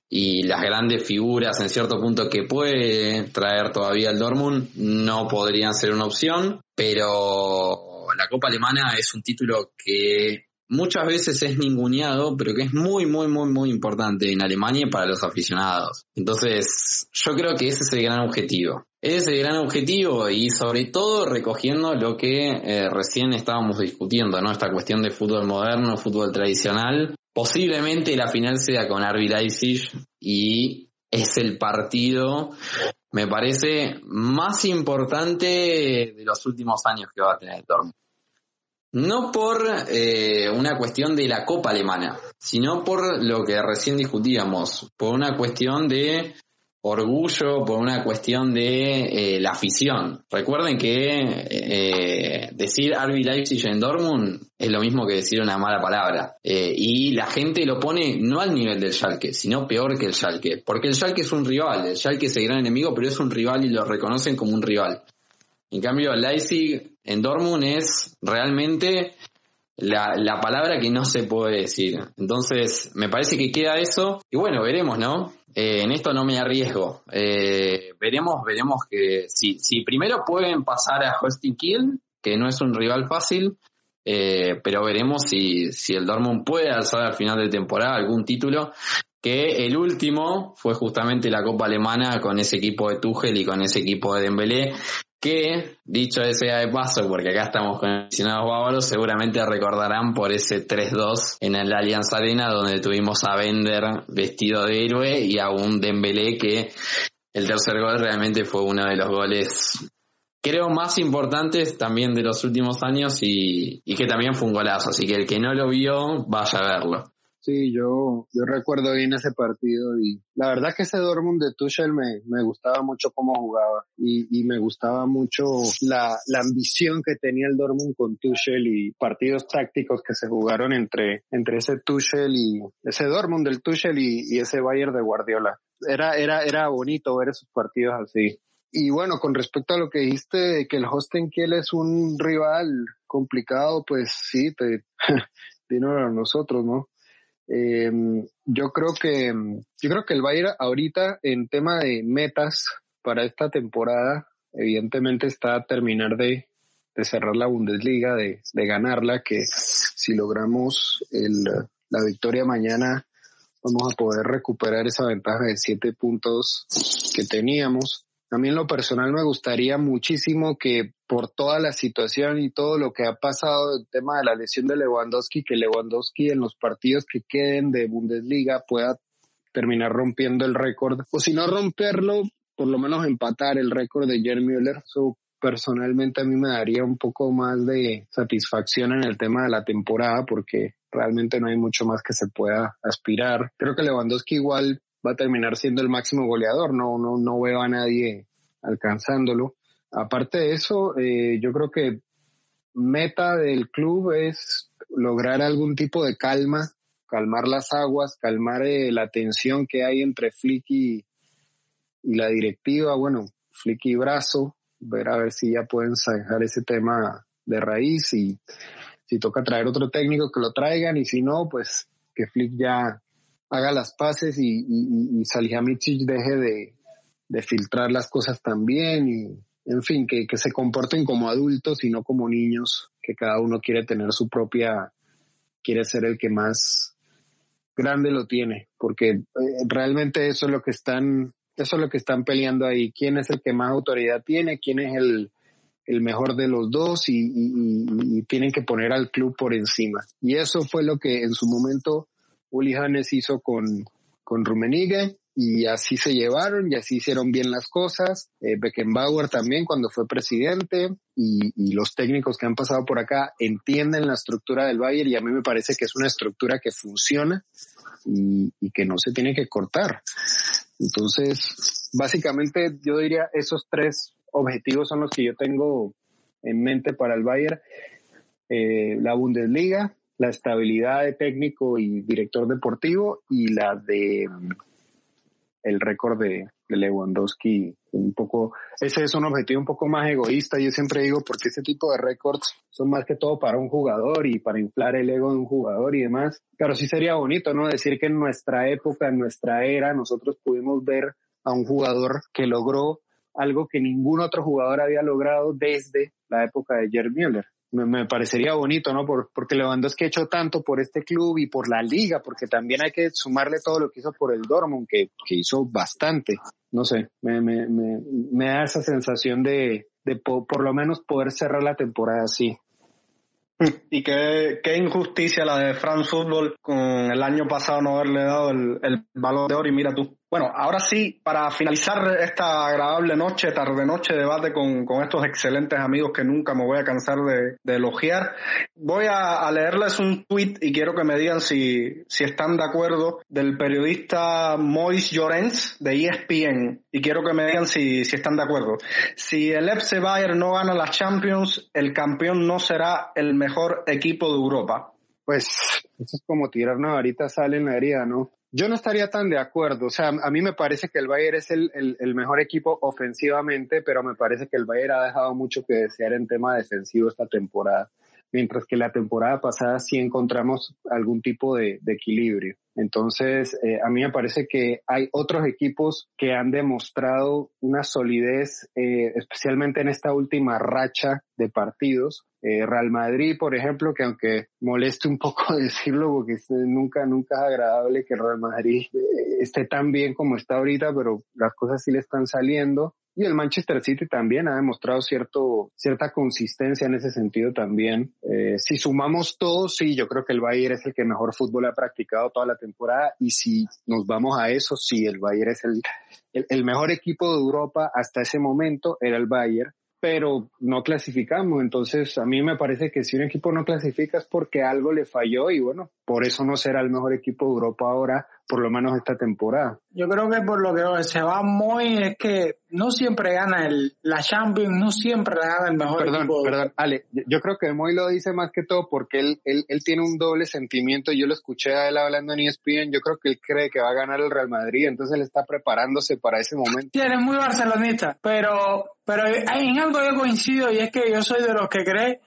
y las grandes figuras en cierto punto que puede traer todavía el Dortmund no podrían ser una opción, pero la Copa Alemana es un título que muchas veces es ninguneado, pero que es muy, muy, muy, muy importante en Alemania para los aficionados. Entonces, yo creo que ese es el gran objetivo. Es el gran objetivo y sobre todo recogiendo lo que eh, recién estábamos discutiendo, ¿no? Esta cuestión de fútbol moderno, fútbol tradicional. Posiblemente la final sea con Arby Leipzig y es el partido, me parece, más importante de los últimos años que va a tener el Dortmund. No por eh, una cuestión de la Copa Alemana, sino por lo que recién discutíamos, por una cuestión de orgullo por una cuestión de eh, la afición. Recuerden que eh, decir Arby Leipzig en Dortmund es lo mismo que decir una mala palabra. Eh, y la gente lo pone no al nivel del Schalke, sino peor que el Schalke. Porque el Schalke es un rival, el Schalke es el gran enemigo, pero es un rival y lo reconocen como un rival. En cambio, Leipzig en es realmente la, la palabra que no se puede decir. Entonces, me parece que queda eso. Y bueno, veremos, ¿no? Eh, en esto no me arriesgo. Eh, veremos, veremos que si, si primero pueden pasar a Hosting Kill, que no es un rival fácil, eh, pero veremos si, si el Dortmund puede alzar al final de temporada algún título que el último fue justamente la Copa Alemana con ese equipo de Tuchel y con ese equipo de Dembélé, que, dicho sea de paso, porque acá estamos con aficionados bávaros, seguramente recordarán por ese 3-2 en el Allianz Arena, donde tuvimos a Bender vestido de héroe y a un Dembélé que el tercer gol realmente fue uno de los goles creo más importantes también de los últimos años y, y que también fue un golazo, así que el que no lo vio, vaya a verlo. Sí, yo, yo recuerdo bien ese partido y la verdad que ese Dortmund de Tuchel me, me gustaba mucho cómo jugaba y, y me gustaba mucho la, la ambición que tenía el Dortmund con Tuchel y partidos tácticos que se jugaron entre, entre ese Tuchel y ese Dortmund del Tuchel y, y ese Bayern de Guardiola. Era, era, era bonito ver esos partidos así. Y bueno, con respecto a lo que dijiste de que el Hostenkiel es un rival complicado, pues sí, te, dínoslo a nosotros, ¿no? Eh, yo creo que yo creo que el Bayern ahorita en tema de metas para esta temporada, evidentemente está a terminar de, de cerrar la Bundesliga, de, de, ganarla, que si logramos el, la victoria mañana vamos a poder recuperar esa ventaja de siete puntos que teníamos. A mí en lo personal me gustaría muchísimo que por toda la situación y todo lo que ha pasado, el tema de la lesión de Lewandowski, que Lewandowski en los partidos que queden de Bundesliga pueda terminar rompiendo el récord, o si no romperlo, por lo menos empatar el récord de Jeremy Müller. So, personalmente a mí me daría un poco más de satisfacción en el tema de la temporada porque realmente no hay mucho más que se pueda aspirar. Creo que Lewandowski igual va a terminar siendo el máximo goleador, no, no, no veo a nadie alcanzándolo. Aparte de eso, eh, yo creo que meta del club es lograr algún tipo de calma, calmar las aguas, calmar eh, la tensión que hay entre Flick y, la directiva, bueno, Flick y Brazo, ver a ver si ya pueden dejar ese tema de raíz y si toca traer otro técnico que lo traigan y si no, pues que Flick ya haga las paces y, y, y deje de, de, filtrar las cosas también y, en fin, que, que, se comporten como adultos y no como niños, que cada uno quiere tener su propia, quiere ser el que más grande lo tiene, porque eh, realmente eso es lo que están, eso es lo que están peleando ahí, quién es el que más autoridad tiene, quién es el, el mejor de los dos y, tienen que poner al club por encima. Y eso fue lo que en su momento Uli Hannes hizo con, con y así se llevaron y así hicieron bien las cosas. Eh, Beckenbauer también cuando fue presidente y, los técnicos que han pasado por acá entienden la estructura del Bayern y a mí me parece que es una estructura que funciona y, y que no se tiene que cortar. Entonces, básicamente yo diría esos tres objetivos son los que yo tengo en mente para el Bayern. Eh, la Bundesliga, la estabilidad de técnico y director deportivo y la de el récord de, Lewandowski un poco ese es un objetivo un poco más egoísta. Yo siempre digo porque ese tipo de récords son más que todo para un jugador y para inflar el ego de un jugador y demás pero sí sería bonito no decir que en nuestra época en nuestra era nosotros pudimos ver a un jugador que logró algo que ningún otro jugador había logrado desde la época de Gerd Müller me, me, parecería bonito, ¿no? Por, porque Lewandowski ha hecho tanto por este club y por la liga, porque también hay que sumarle todo lo que hizo por el Dortmund, que, que hizo bastante. no sé, me, me, me, me da esa sensación de, de por lo menos poder cerrar la temporada así. Y qué, qué injusticia la de France Football con el año pasado no haberle dado el, el balón de oro y mira tú. Bueno, ahora sí, para finalizar esta agradable noche, tarde-noche debate con, con, estos excelentes amigos que nunca me voy a cansar de, elogiar, voy a, leerles un tweet y quiero que me digan si, si están de acuerdo del periodista Mois Llorens de ESPN y quiero que me digan si, si están de acuerdo. Si el FC Bayern no gana las Champions, el campeón no será el mejor equipo de Europa. Pues eso es como tirar una varita sal en la herida, ¿no? Yo no estaría tan de acuerdo. O sea, a mí me parece que el Bayern es el, el, mejor equipo ofensivamente, pero me parece que el Bayern ha dejado mucho que desear en tema defensivo esta temporada. Mientras que la temporada pasada sí encontramos algún tipo de, de equilibrio. Entonces, eh, a mí me parece que hay otros equipos que han demostrado una solidez, eh, especialmente en esta última racha de partidos. Eh, Real Madrid, por ejemplo, que aunque moleste un poco decirlo, porque nunca, nunca es agradable que Real Madrid esté tan bien como está ahorita, pero las cosas sí le están saliendo. Y el Manchester City también ha demostrado cierto, cierta consistencia en ese sentido también. Eh, si sumamos todo, sí, yo creo que el Bayern es el que mejor fútbol ha practicado toda la temporada. Y si nos vamos a eso, sí, el Bayern es el, el mejor equipo de Europa hasta ese momento, era el Bayern pero no clasificamos. Entonces, a mí me parece que si un equipo no clasifica es porque algo le falló y bueno, por eso no será el mejor equipo de Europa ahora, por lo menos esta temporada. Yo creo que por lo que se va muy es que no siempre gana el, la Champions, no siempre la gana el mejor perdón, equipo. Perdón, Ale, yo creo que Moy lo dice más que todo porque él, él, él tiene un doble sentimiento. Yo lo escuché a él hablando en ESPN. Yo creo que él cree que va a ganar el Real Madrid, entonces él está preparándose para ese momento. Sí, eres muy barcelonista, pero, pero en algo yo coincido y es que yo soy de los que cree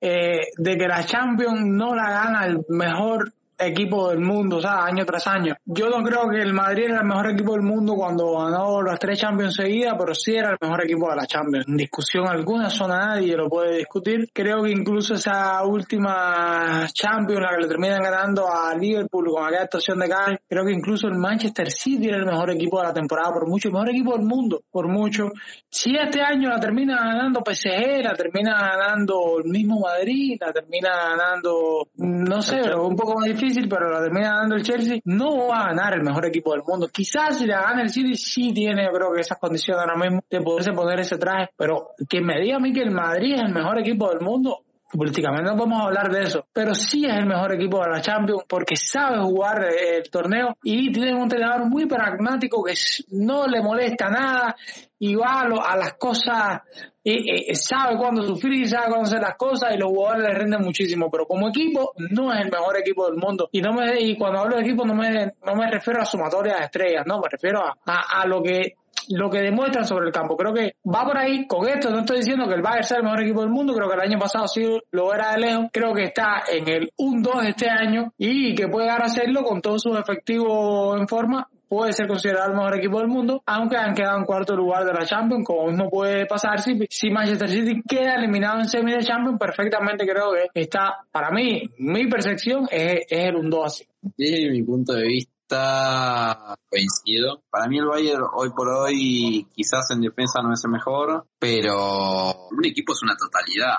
eh, de que la Champions no la gana el mejor equipo del mundo, o sea, año tras año. Yo no creo que el Madrid era el mejor equipo del mundo cuando ganó las tres Champions seguidas, pero sí era el mejor equipo de la Champions. En discusión alguna, eso nadie lo puede discutir. Creo que incluso esa última Champions, la que le terminan ganando a Liverpool con aquella actuación de Kai, creo que incluso el Manchester City era el mejor equipo de la temporada, por mucho, el mejor equipo del mundo, por mucho. Si este año la termina ganando PSG, la termina ganando el mismo Madrid, la termina ganando, no sé, pero un poco más difícil, pero la termina ganando el Chelsea, no va a ganar el mejor equipo del mundo. Quizás si la gana el City, sí tiene, yo creo que esas condiciones ahora mismo de poderse poner ese traje, pero que me diga a mí que el Madrid es el mejor equipo del mundo, políticamente no podemos hablar de eso, pero sí es el mejor equipo de la Champions porque sabe jugar el torneo y tiene un entrenador muy pragmático que no le molesta nada y va a, lo, a las cosas, y, y, sabe cuándo sufrir, sabe cuándo hacer las cosas y los jugadores le rinden muchísimo, pero como equipo no es el mejor equipo del mundo. Y no me y cuando hablo de equipo no me no me refiero a sumatoria de estrellas, no, me refiero a, a, a lo que lo que demuestran sobre el campo. Creo que va por ahí. Con esto no estoy diciendo que el Bayern sea el mejor equipo del mundo. Creo que el año pasado sí lo era de lejos. Creo que está en el 1-2 este año y que puede llegar hacerlo con todos sus efectivos en forma puede ser considerado el mejor equipo del mundo, aunque han quedado en cuarto lugar de la Champions, como mismo puede pasar si, si Manchester City queda eliminado en semi de Champions, perfectamente creo que está, para mí, mi percepción es, es el 1-2 así. Mi punto de vista, está coincido. Para mí el Bayern hoy por hoy quizás en defensa no es el mejor, pero un equipo es una totalidad.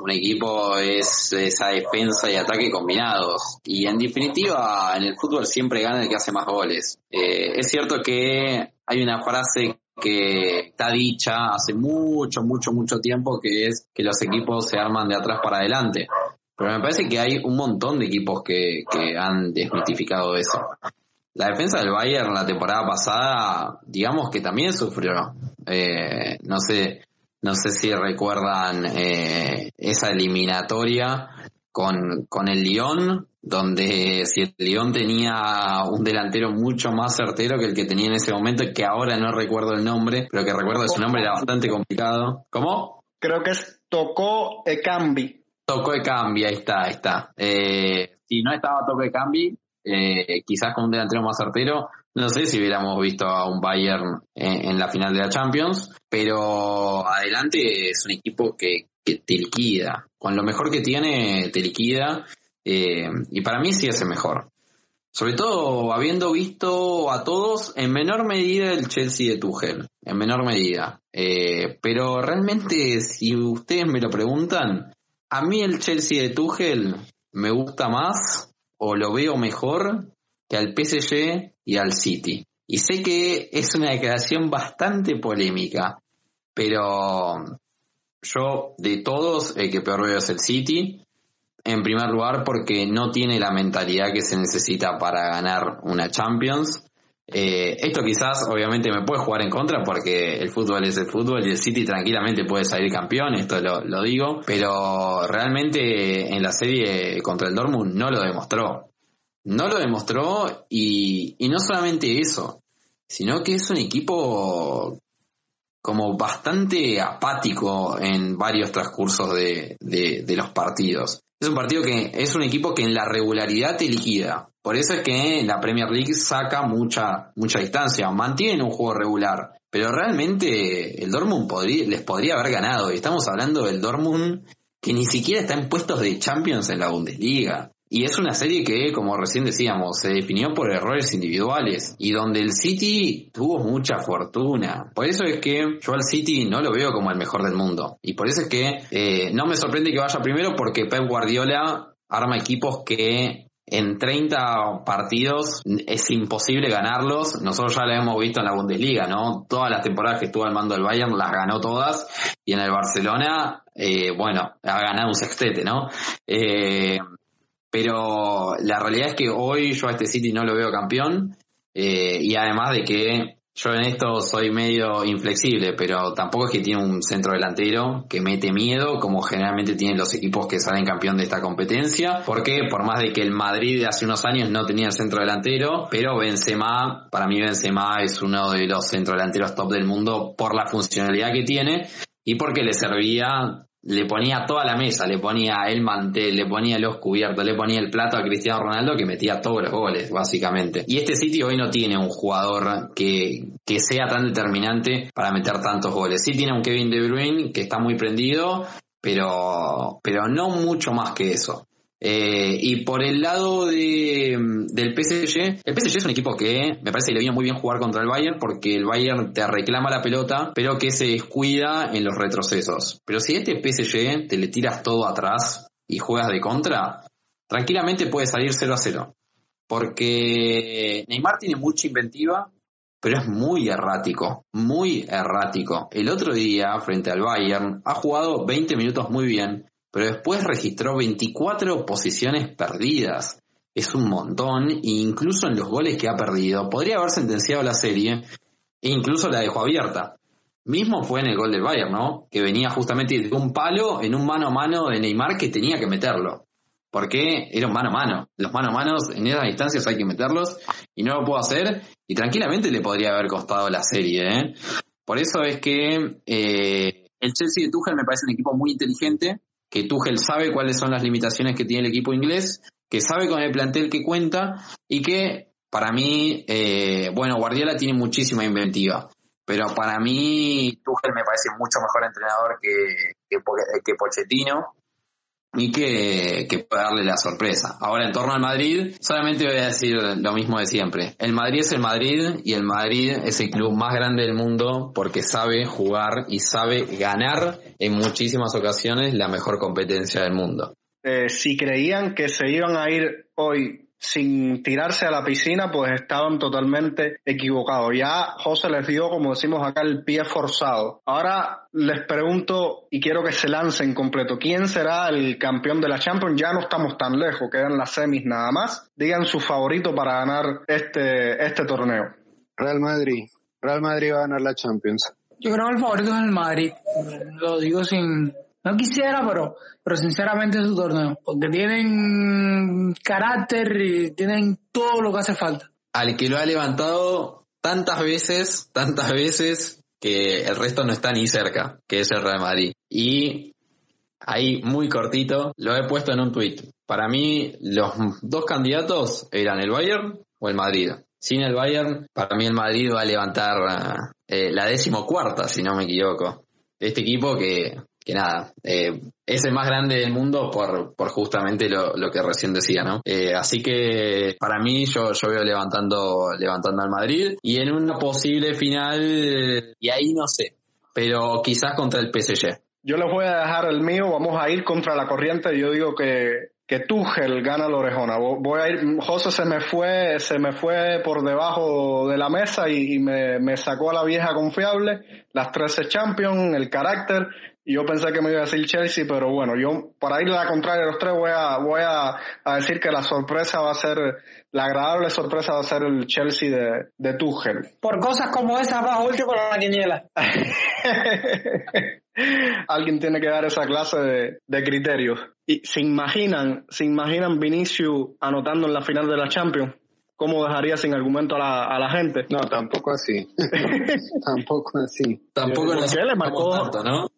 Un equipo es esa defensa y ataque combinados. Y en definitiva, en el fútbol siempre gana el que hace más goles. Eh, es cierto que hay una frase que está dicha hace mucho, mucho, mucho tiempo, que es que los equipos se arman de atrás para adelante. Pero me parece que hay un montón de equipos que, que han desmitificado eso. La defensa del Bayern la temporada pasada, digamos que también sufrió. Eh, no sé, no sé si recuerdan eh, esa eliminatoria con, con el Lyon, donde si el Lyon tenía un delantero mucho más certero que el que tenía en ese momento, que ahora no recuerdo el nombre, pero que recuerdo que su nombre era bastante complicado. ¿Cómo? Creo que es Tocó Ekambi. Tocó de Cambi, ahí está, ahí está. Eh, si no estaba Tocó de Cambi, eh, quizás con un delantero más certero, no sé si hubiéramos visto a un Bayern en, la final de la Champions, pero adelante es un equipo que, que te liquida. Con lo mejor que tiene, te liquida. Eh, y para mí sí el mejor. Sobre todo habiendo visto a todos en menor medida el Chelsea de Tuchel, en menor medida. Pero realmente, si ustedes me lo preguntan, a mí el Chelsea de Tuchel me gusta más o lo veo mejor que al PSG y al City. Y sé que es una declaración bastante polémica, pero yo de todos el que peor veo es el City. En primer lugar porque no tiene la mentalidad que se necesita para ganar una Champions. Eh, esto quizás obviamente me puede jugar en contra porque el fútbol es el fútbol y el City tranquilamente puede salir campeón, esto lo, lo digo, pero realmente en la serie contra el Dortmund no lo demostró. No lo demostró y, y no solamente eso, sino que es un equipo como bastante apático en varios transcursos de, de, los partidos. Es un partido que es un equipo que en la regularidad te liquida. Por eso es que la Premier League saca mucha, mucha distancia. Mantienen un juego regular. Pero realmente el Dortmund les podría haber ganado. Y estamos hablando del Dortmund que ni siquiera está en puestos de Champions en la Bundesliga. Y es una serie que, como recién decíamos, se definió por errores individuales y donde el City tuvo mucha fortuna. Por eso es que yo al City no lo veo como el mejor del mundo. Y por eso es que eh, no me sorprende que vaya primero porque Pep Guardiola arma equipos que en 30 partidos es imposible ganarlos. Nosotros ya lo hemos visto en la Bundesliga, ¿no? Todas las temporadas que estuvo al mando del Bayern las ganó todas. Y en el Barcelona, eh, bueno, ha ganado un sextete, ¿no? Eh, pero la realidad es que hoy yo a este City no lo veo campeón eh, y además de que yo en esto soy medio inflexible, pero tampoco es que tiene un centro delantero que mete miedo, como generalmente tienen los equipos que salen campeón de esta competencia. Porque por más de que el Madrid de hace unos años no tenía centro delantero, pero Benzema, para mí Benzema es uno de los centro delanteros top del mundo por la funcionalidad que tiene y porque le servía le ponía toda la mesa, le ponía el mantel, le ponía los cubiertos, le ponía el plato a Cristiano Ronaldo que metía todos los goles, básicamente. Y este sitio hoy no tiene un jugador que, que sea tan determinante para meter tantos goles. Sí tiene un Kevin De Bruyne que está muy prendido, pero, pero no mucho más que eso. Eh, y por el lado de, del PSG, el PSG es un equipo que me parece que le viene muy bien jugar contra el Bayern porque el Bayern te reclama la pelota, pero que se descuida en los retrocesos. Pero si este PSG te le tiras todo atrás y juegas de contra, tranquilamente puede salir 0 a 0. Porque Neymar tiene mucha inventiva, pero es muy errático, muy errático. El otro día, frente al Bayern, ha jugado 20 minutos muy bien, pero después registró 24 posiciones perdidas. Es un montón, e incluso en los goles que ha perdido, podría haber sentenciado la serie e incluso la dejó abierta. Mismo fue en el gol del Bayern, ¿no? Que venía justamente de un palo en un mano a mano de Neymar que tenía que meterlo. Porque era un mano a mano. Los mano a manos en esas distancias hay que meterlos y no lo puedo hacer y tranquilamente le podría haber costado la serie, ¿eh? Por eso es que eh, el Chelsea de Tuchel me parece un equipo muy inteligente, que Tuchel sabe cuáles son las limitaciones que tiene el equipo inglés, que sabe con el plantel que cuenta y que para mí, eh, bueno, Guardiola tiene muchísima inventiva, pero para mí Tuchel me parece mucho mejor entrenador que, que, que Pochettino y que, que puede darle la sorpresa. Ahora, en torno al Madrid, solamente voy a decir lo mismo de siempre. El Madrid es el Madrid y el Madrid es el club más grande del mundo porque sabe jugar y sabe ganar en muchísimas ocasiones la mejor competencia del mundo. Eh, si creían que se iban a ir hoy sin tirarse a la piscina, pues estaban totalmente equivocados. Ya José les dio, como decimos acá, el pie forzado. Ahora les pregunto y quiero que se lancen completo. ¿Quién será el campeón de la Champions? Ya no estamos tan lejos, quedan las semis nada más. Digan su favorito para ganar este, este torneo. Real Madrid. Real Madrid va a ganar la Champions. Yo creo que el favorito es el Madrid. Lo digo sin, no quisiera, pero, pero sinceramente es su torneo, porque tienen carácter y tienen todo lo que hace falta. Al que lo ha levantado tantas veces, tantas veces, que el resto no está ni cerca, que es el Real Madrid. Y ahí muy cortito, lo he puesto en un tweet. Para mí, los dos candidatos eran el Bayern o el Madrid. Sin el Bayern, para mí el Madrid va a levantar eh, la décimo cuarta, si no me equivoco. Este equipo que que nada, eh, es el más grande del mundo por, por justamente lo, lo que recién decía, ¿no? Eh, así que para mí yo, yo veo levantando, levantando al Madrid y en una posible final, y ahí no sé, pero quizás contra el PSG. Yo les voy a dejar el mío, vamos a ir contra la corriente. Yo digo que, que Tuchel gana la orejona. Voy a ir, José se me fue, se me fue por debajo de la mesa y, me, me, sacó a la vieja confiable, las 13 Champions, el carácter. Y yo pensé que me iba a decir Chelsea, pero bueno, yo para ir a la contraria de los tres voy a, voy a, a, decir que la sorpresa va a ser, la agradable sorpresa va a ser el Chelsea de, de Tuchel. Por cosas como esas va último la quiniela. Alguien tiene que dar esa clase de, de, criterios. Y se imaginan, se imaginan Vinicius anotando en la final de la Champions. ¿Cómo dejaría sin argumento a la, a la gente? No, tampoco así. tampoco así. Tampoco le marcó, tanto, ¿no?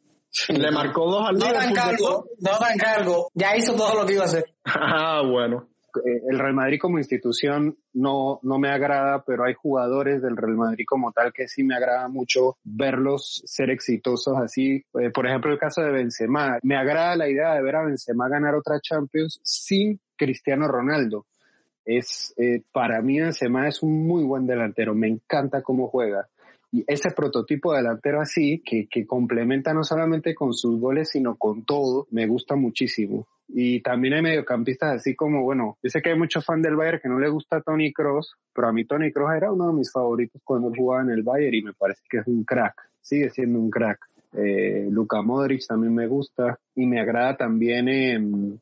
Le marcó dos al No dan cargo, no dan cargo. Ya hizo todo lo que iba a hacer. Ah, bueno. El Real Madrid como institución no, no me agrada, pero hay jugadores del Real Madrid como tal que sí me agrada mucho verlos ser exitosos así. Eh, por ejemplo, el caso de Benzema. Me agrada la idea de ver a Benzema ganar otra Champions sin Cristiano Ronaldo. Es, eh, para mí Benzema es un muy buen delantero. Me encanta cómo juega y ese prototipo de delantero así, que, que complementa no solamente con sus goles, sino con todo, me gusta muchísimo. Y también hay mediocampistas así como, bueno, yo sé que hay muchos fans del Bayern que no le gusta Tony Cross, pero a mí Tony Cross era uno de mis favoritos cuando jugaba en el Bayern y me parece que es un crack, sigue siendo un crack. Eh, Luka Modric también me gusta y me agrada también eh,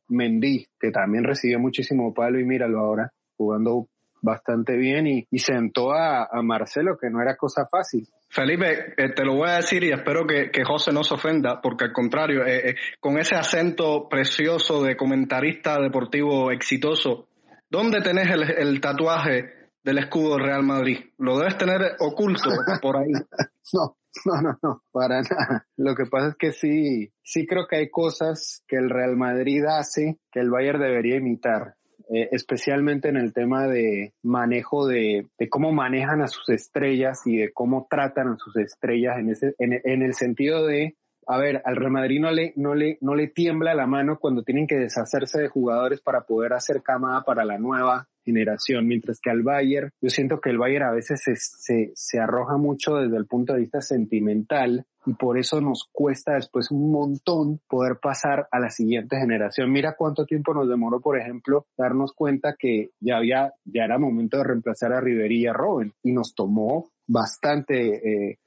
Mendy, que también recibió muchísimo palo y míralo ahora, jugando bastante bien y, y sentó a, a, Marcelo, que no era cosa fácil. Felipe, eh, te lo voy a decir y espero que, que José no se ofenda, porque al contrario, eh, eh, con ese acento precioso de comentarista deportivo exitoso, ¿dónde tenés el, el tatuaje del escudo Real Madrid? Lo debes tener oculto por ahí. no, no, no, no, para nada. Lo que pasa es que sí, sí creo que hay cosas que el Real Madrid hace que el Bayern debería imitar. Eh, especialmente en el tema de manejo de, de, cómo manejan a sus estrellas y de cómo tratan a sus estrellas en, ese, en, en, el sentido de, a ver, al Real Madrid no le, no, le, no le tiembla la mano cuando tienen que deshacerse de jugadores para poder hacer camada para la nueva generación, mientras que al Bayern, yo siento que el Bayern a veces se, se, se arroja mucho desde el punto de vista sentimental y por eso nos cuesta después un montón poder pasar a la siguiente generación. Mira cuánto tiempo nos demoró, por ejemplo, darnos cuenta que ya había, ya era momento de reemplazar a Riverí y Robin y nos tomó bastante eh,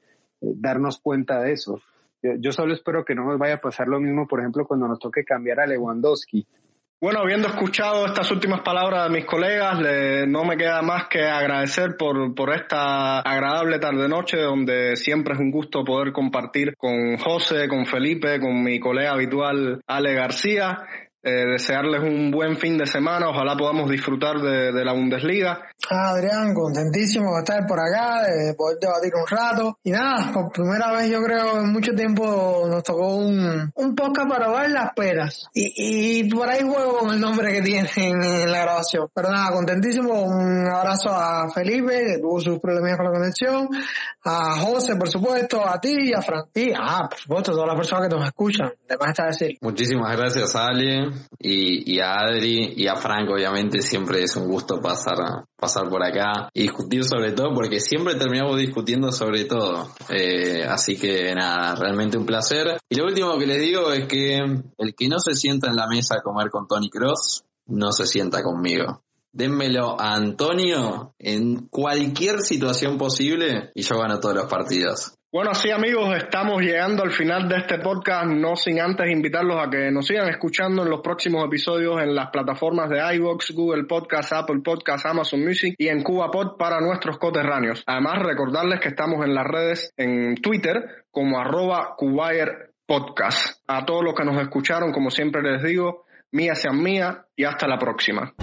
darnos cuenta de eso. Yo solo espero que no nos vaya a pasar lo mismo, por ejemplo, cuando nos toque cambiar a Lewandowski. Bueno, habiendo escuchado estas últimas palabras de mis colegas, le, no me queda más que agradecer por, por esta agradable tarde-noche, donde siempre es un gusto poder compartir con José, con Felipe, con mi colega habitual Ale García. Eh, desearles un buen fin de semana, ojalá podamos disfrutar de, de la Bundesliga. Ah, Adrián, contentísimo de estar por acá, de poder debatir un rato. Y nada, por primera vez yo creo en mucho tiempo nos tocó un, un podcast para ver las peras. Y, y por ahí juego con el nombre que tiene en la grabación. Pero nada, contentísimo, un abrazo a Felipe, que tuvo sus problemas con la conexión, a José, por supuesto, a ti y a Frank. Y, ah, por supuesto, a todas las personas que nos escuchan. Además está decir. Muchísimas gracias, Ale y, a Adri y a Frank, obviamente, siempre es un gusto pasar, pasar por acá y discutir sobre todo, porque siempre terminamos discutiendo sobre todo. Eh, así que nada, realmente un placer. Y lo último que les digo es que el que no se sienta en la mesa a comer con Tony Cross, no se sienta conmigo. Dénmelo a Antonio en cualquier situación posible y yo gano todos los partidos. Bueno, sí amigos, estamos llegando al final de este podcast, no sin antes invitarlos a que nos sigan escuchando en los próximos episodios en las plataformas de iVoox, Google Podcast, Apple Podcast, Amazon Music y en CubaPod para nuestros coterráneos. Además, recordarles que estamos en las redes, en Twitter, como arroba Podcast. A todos los que nos escucharon, como siempre les digo, mía sean mía y hasta la próxima.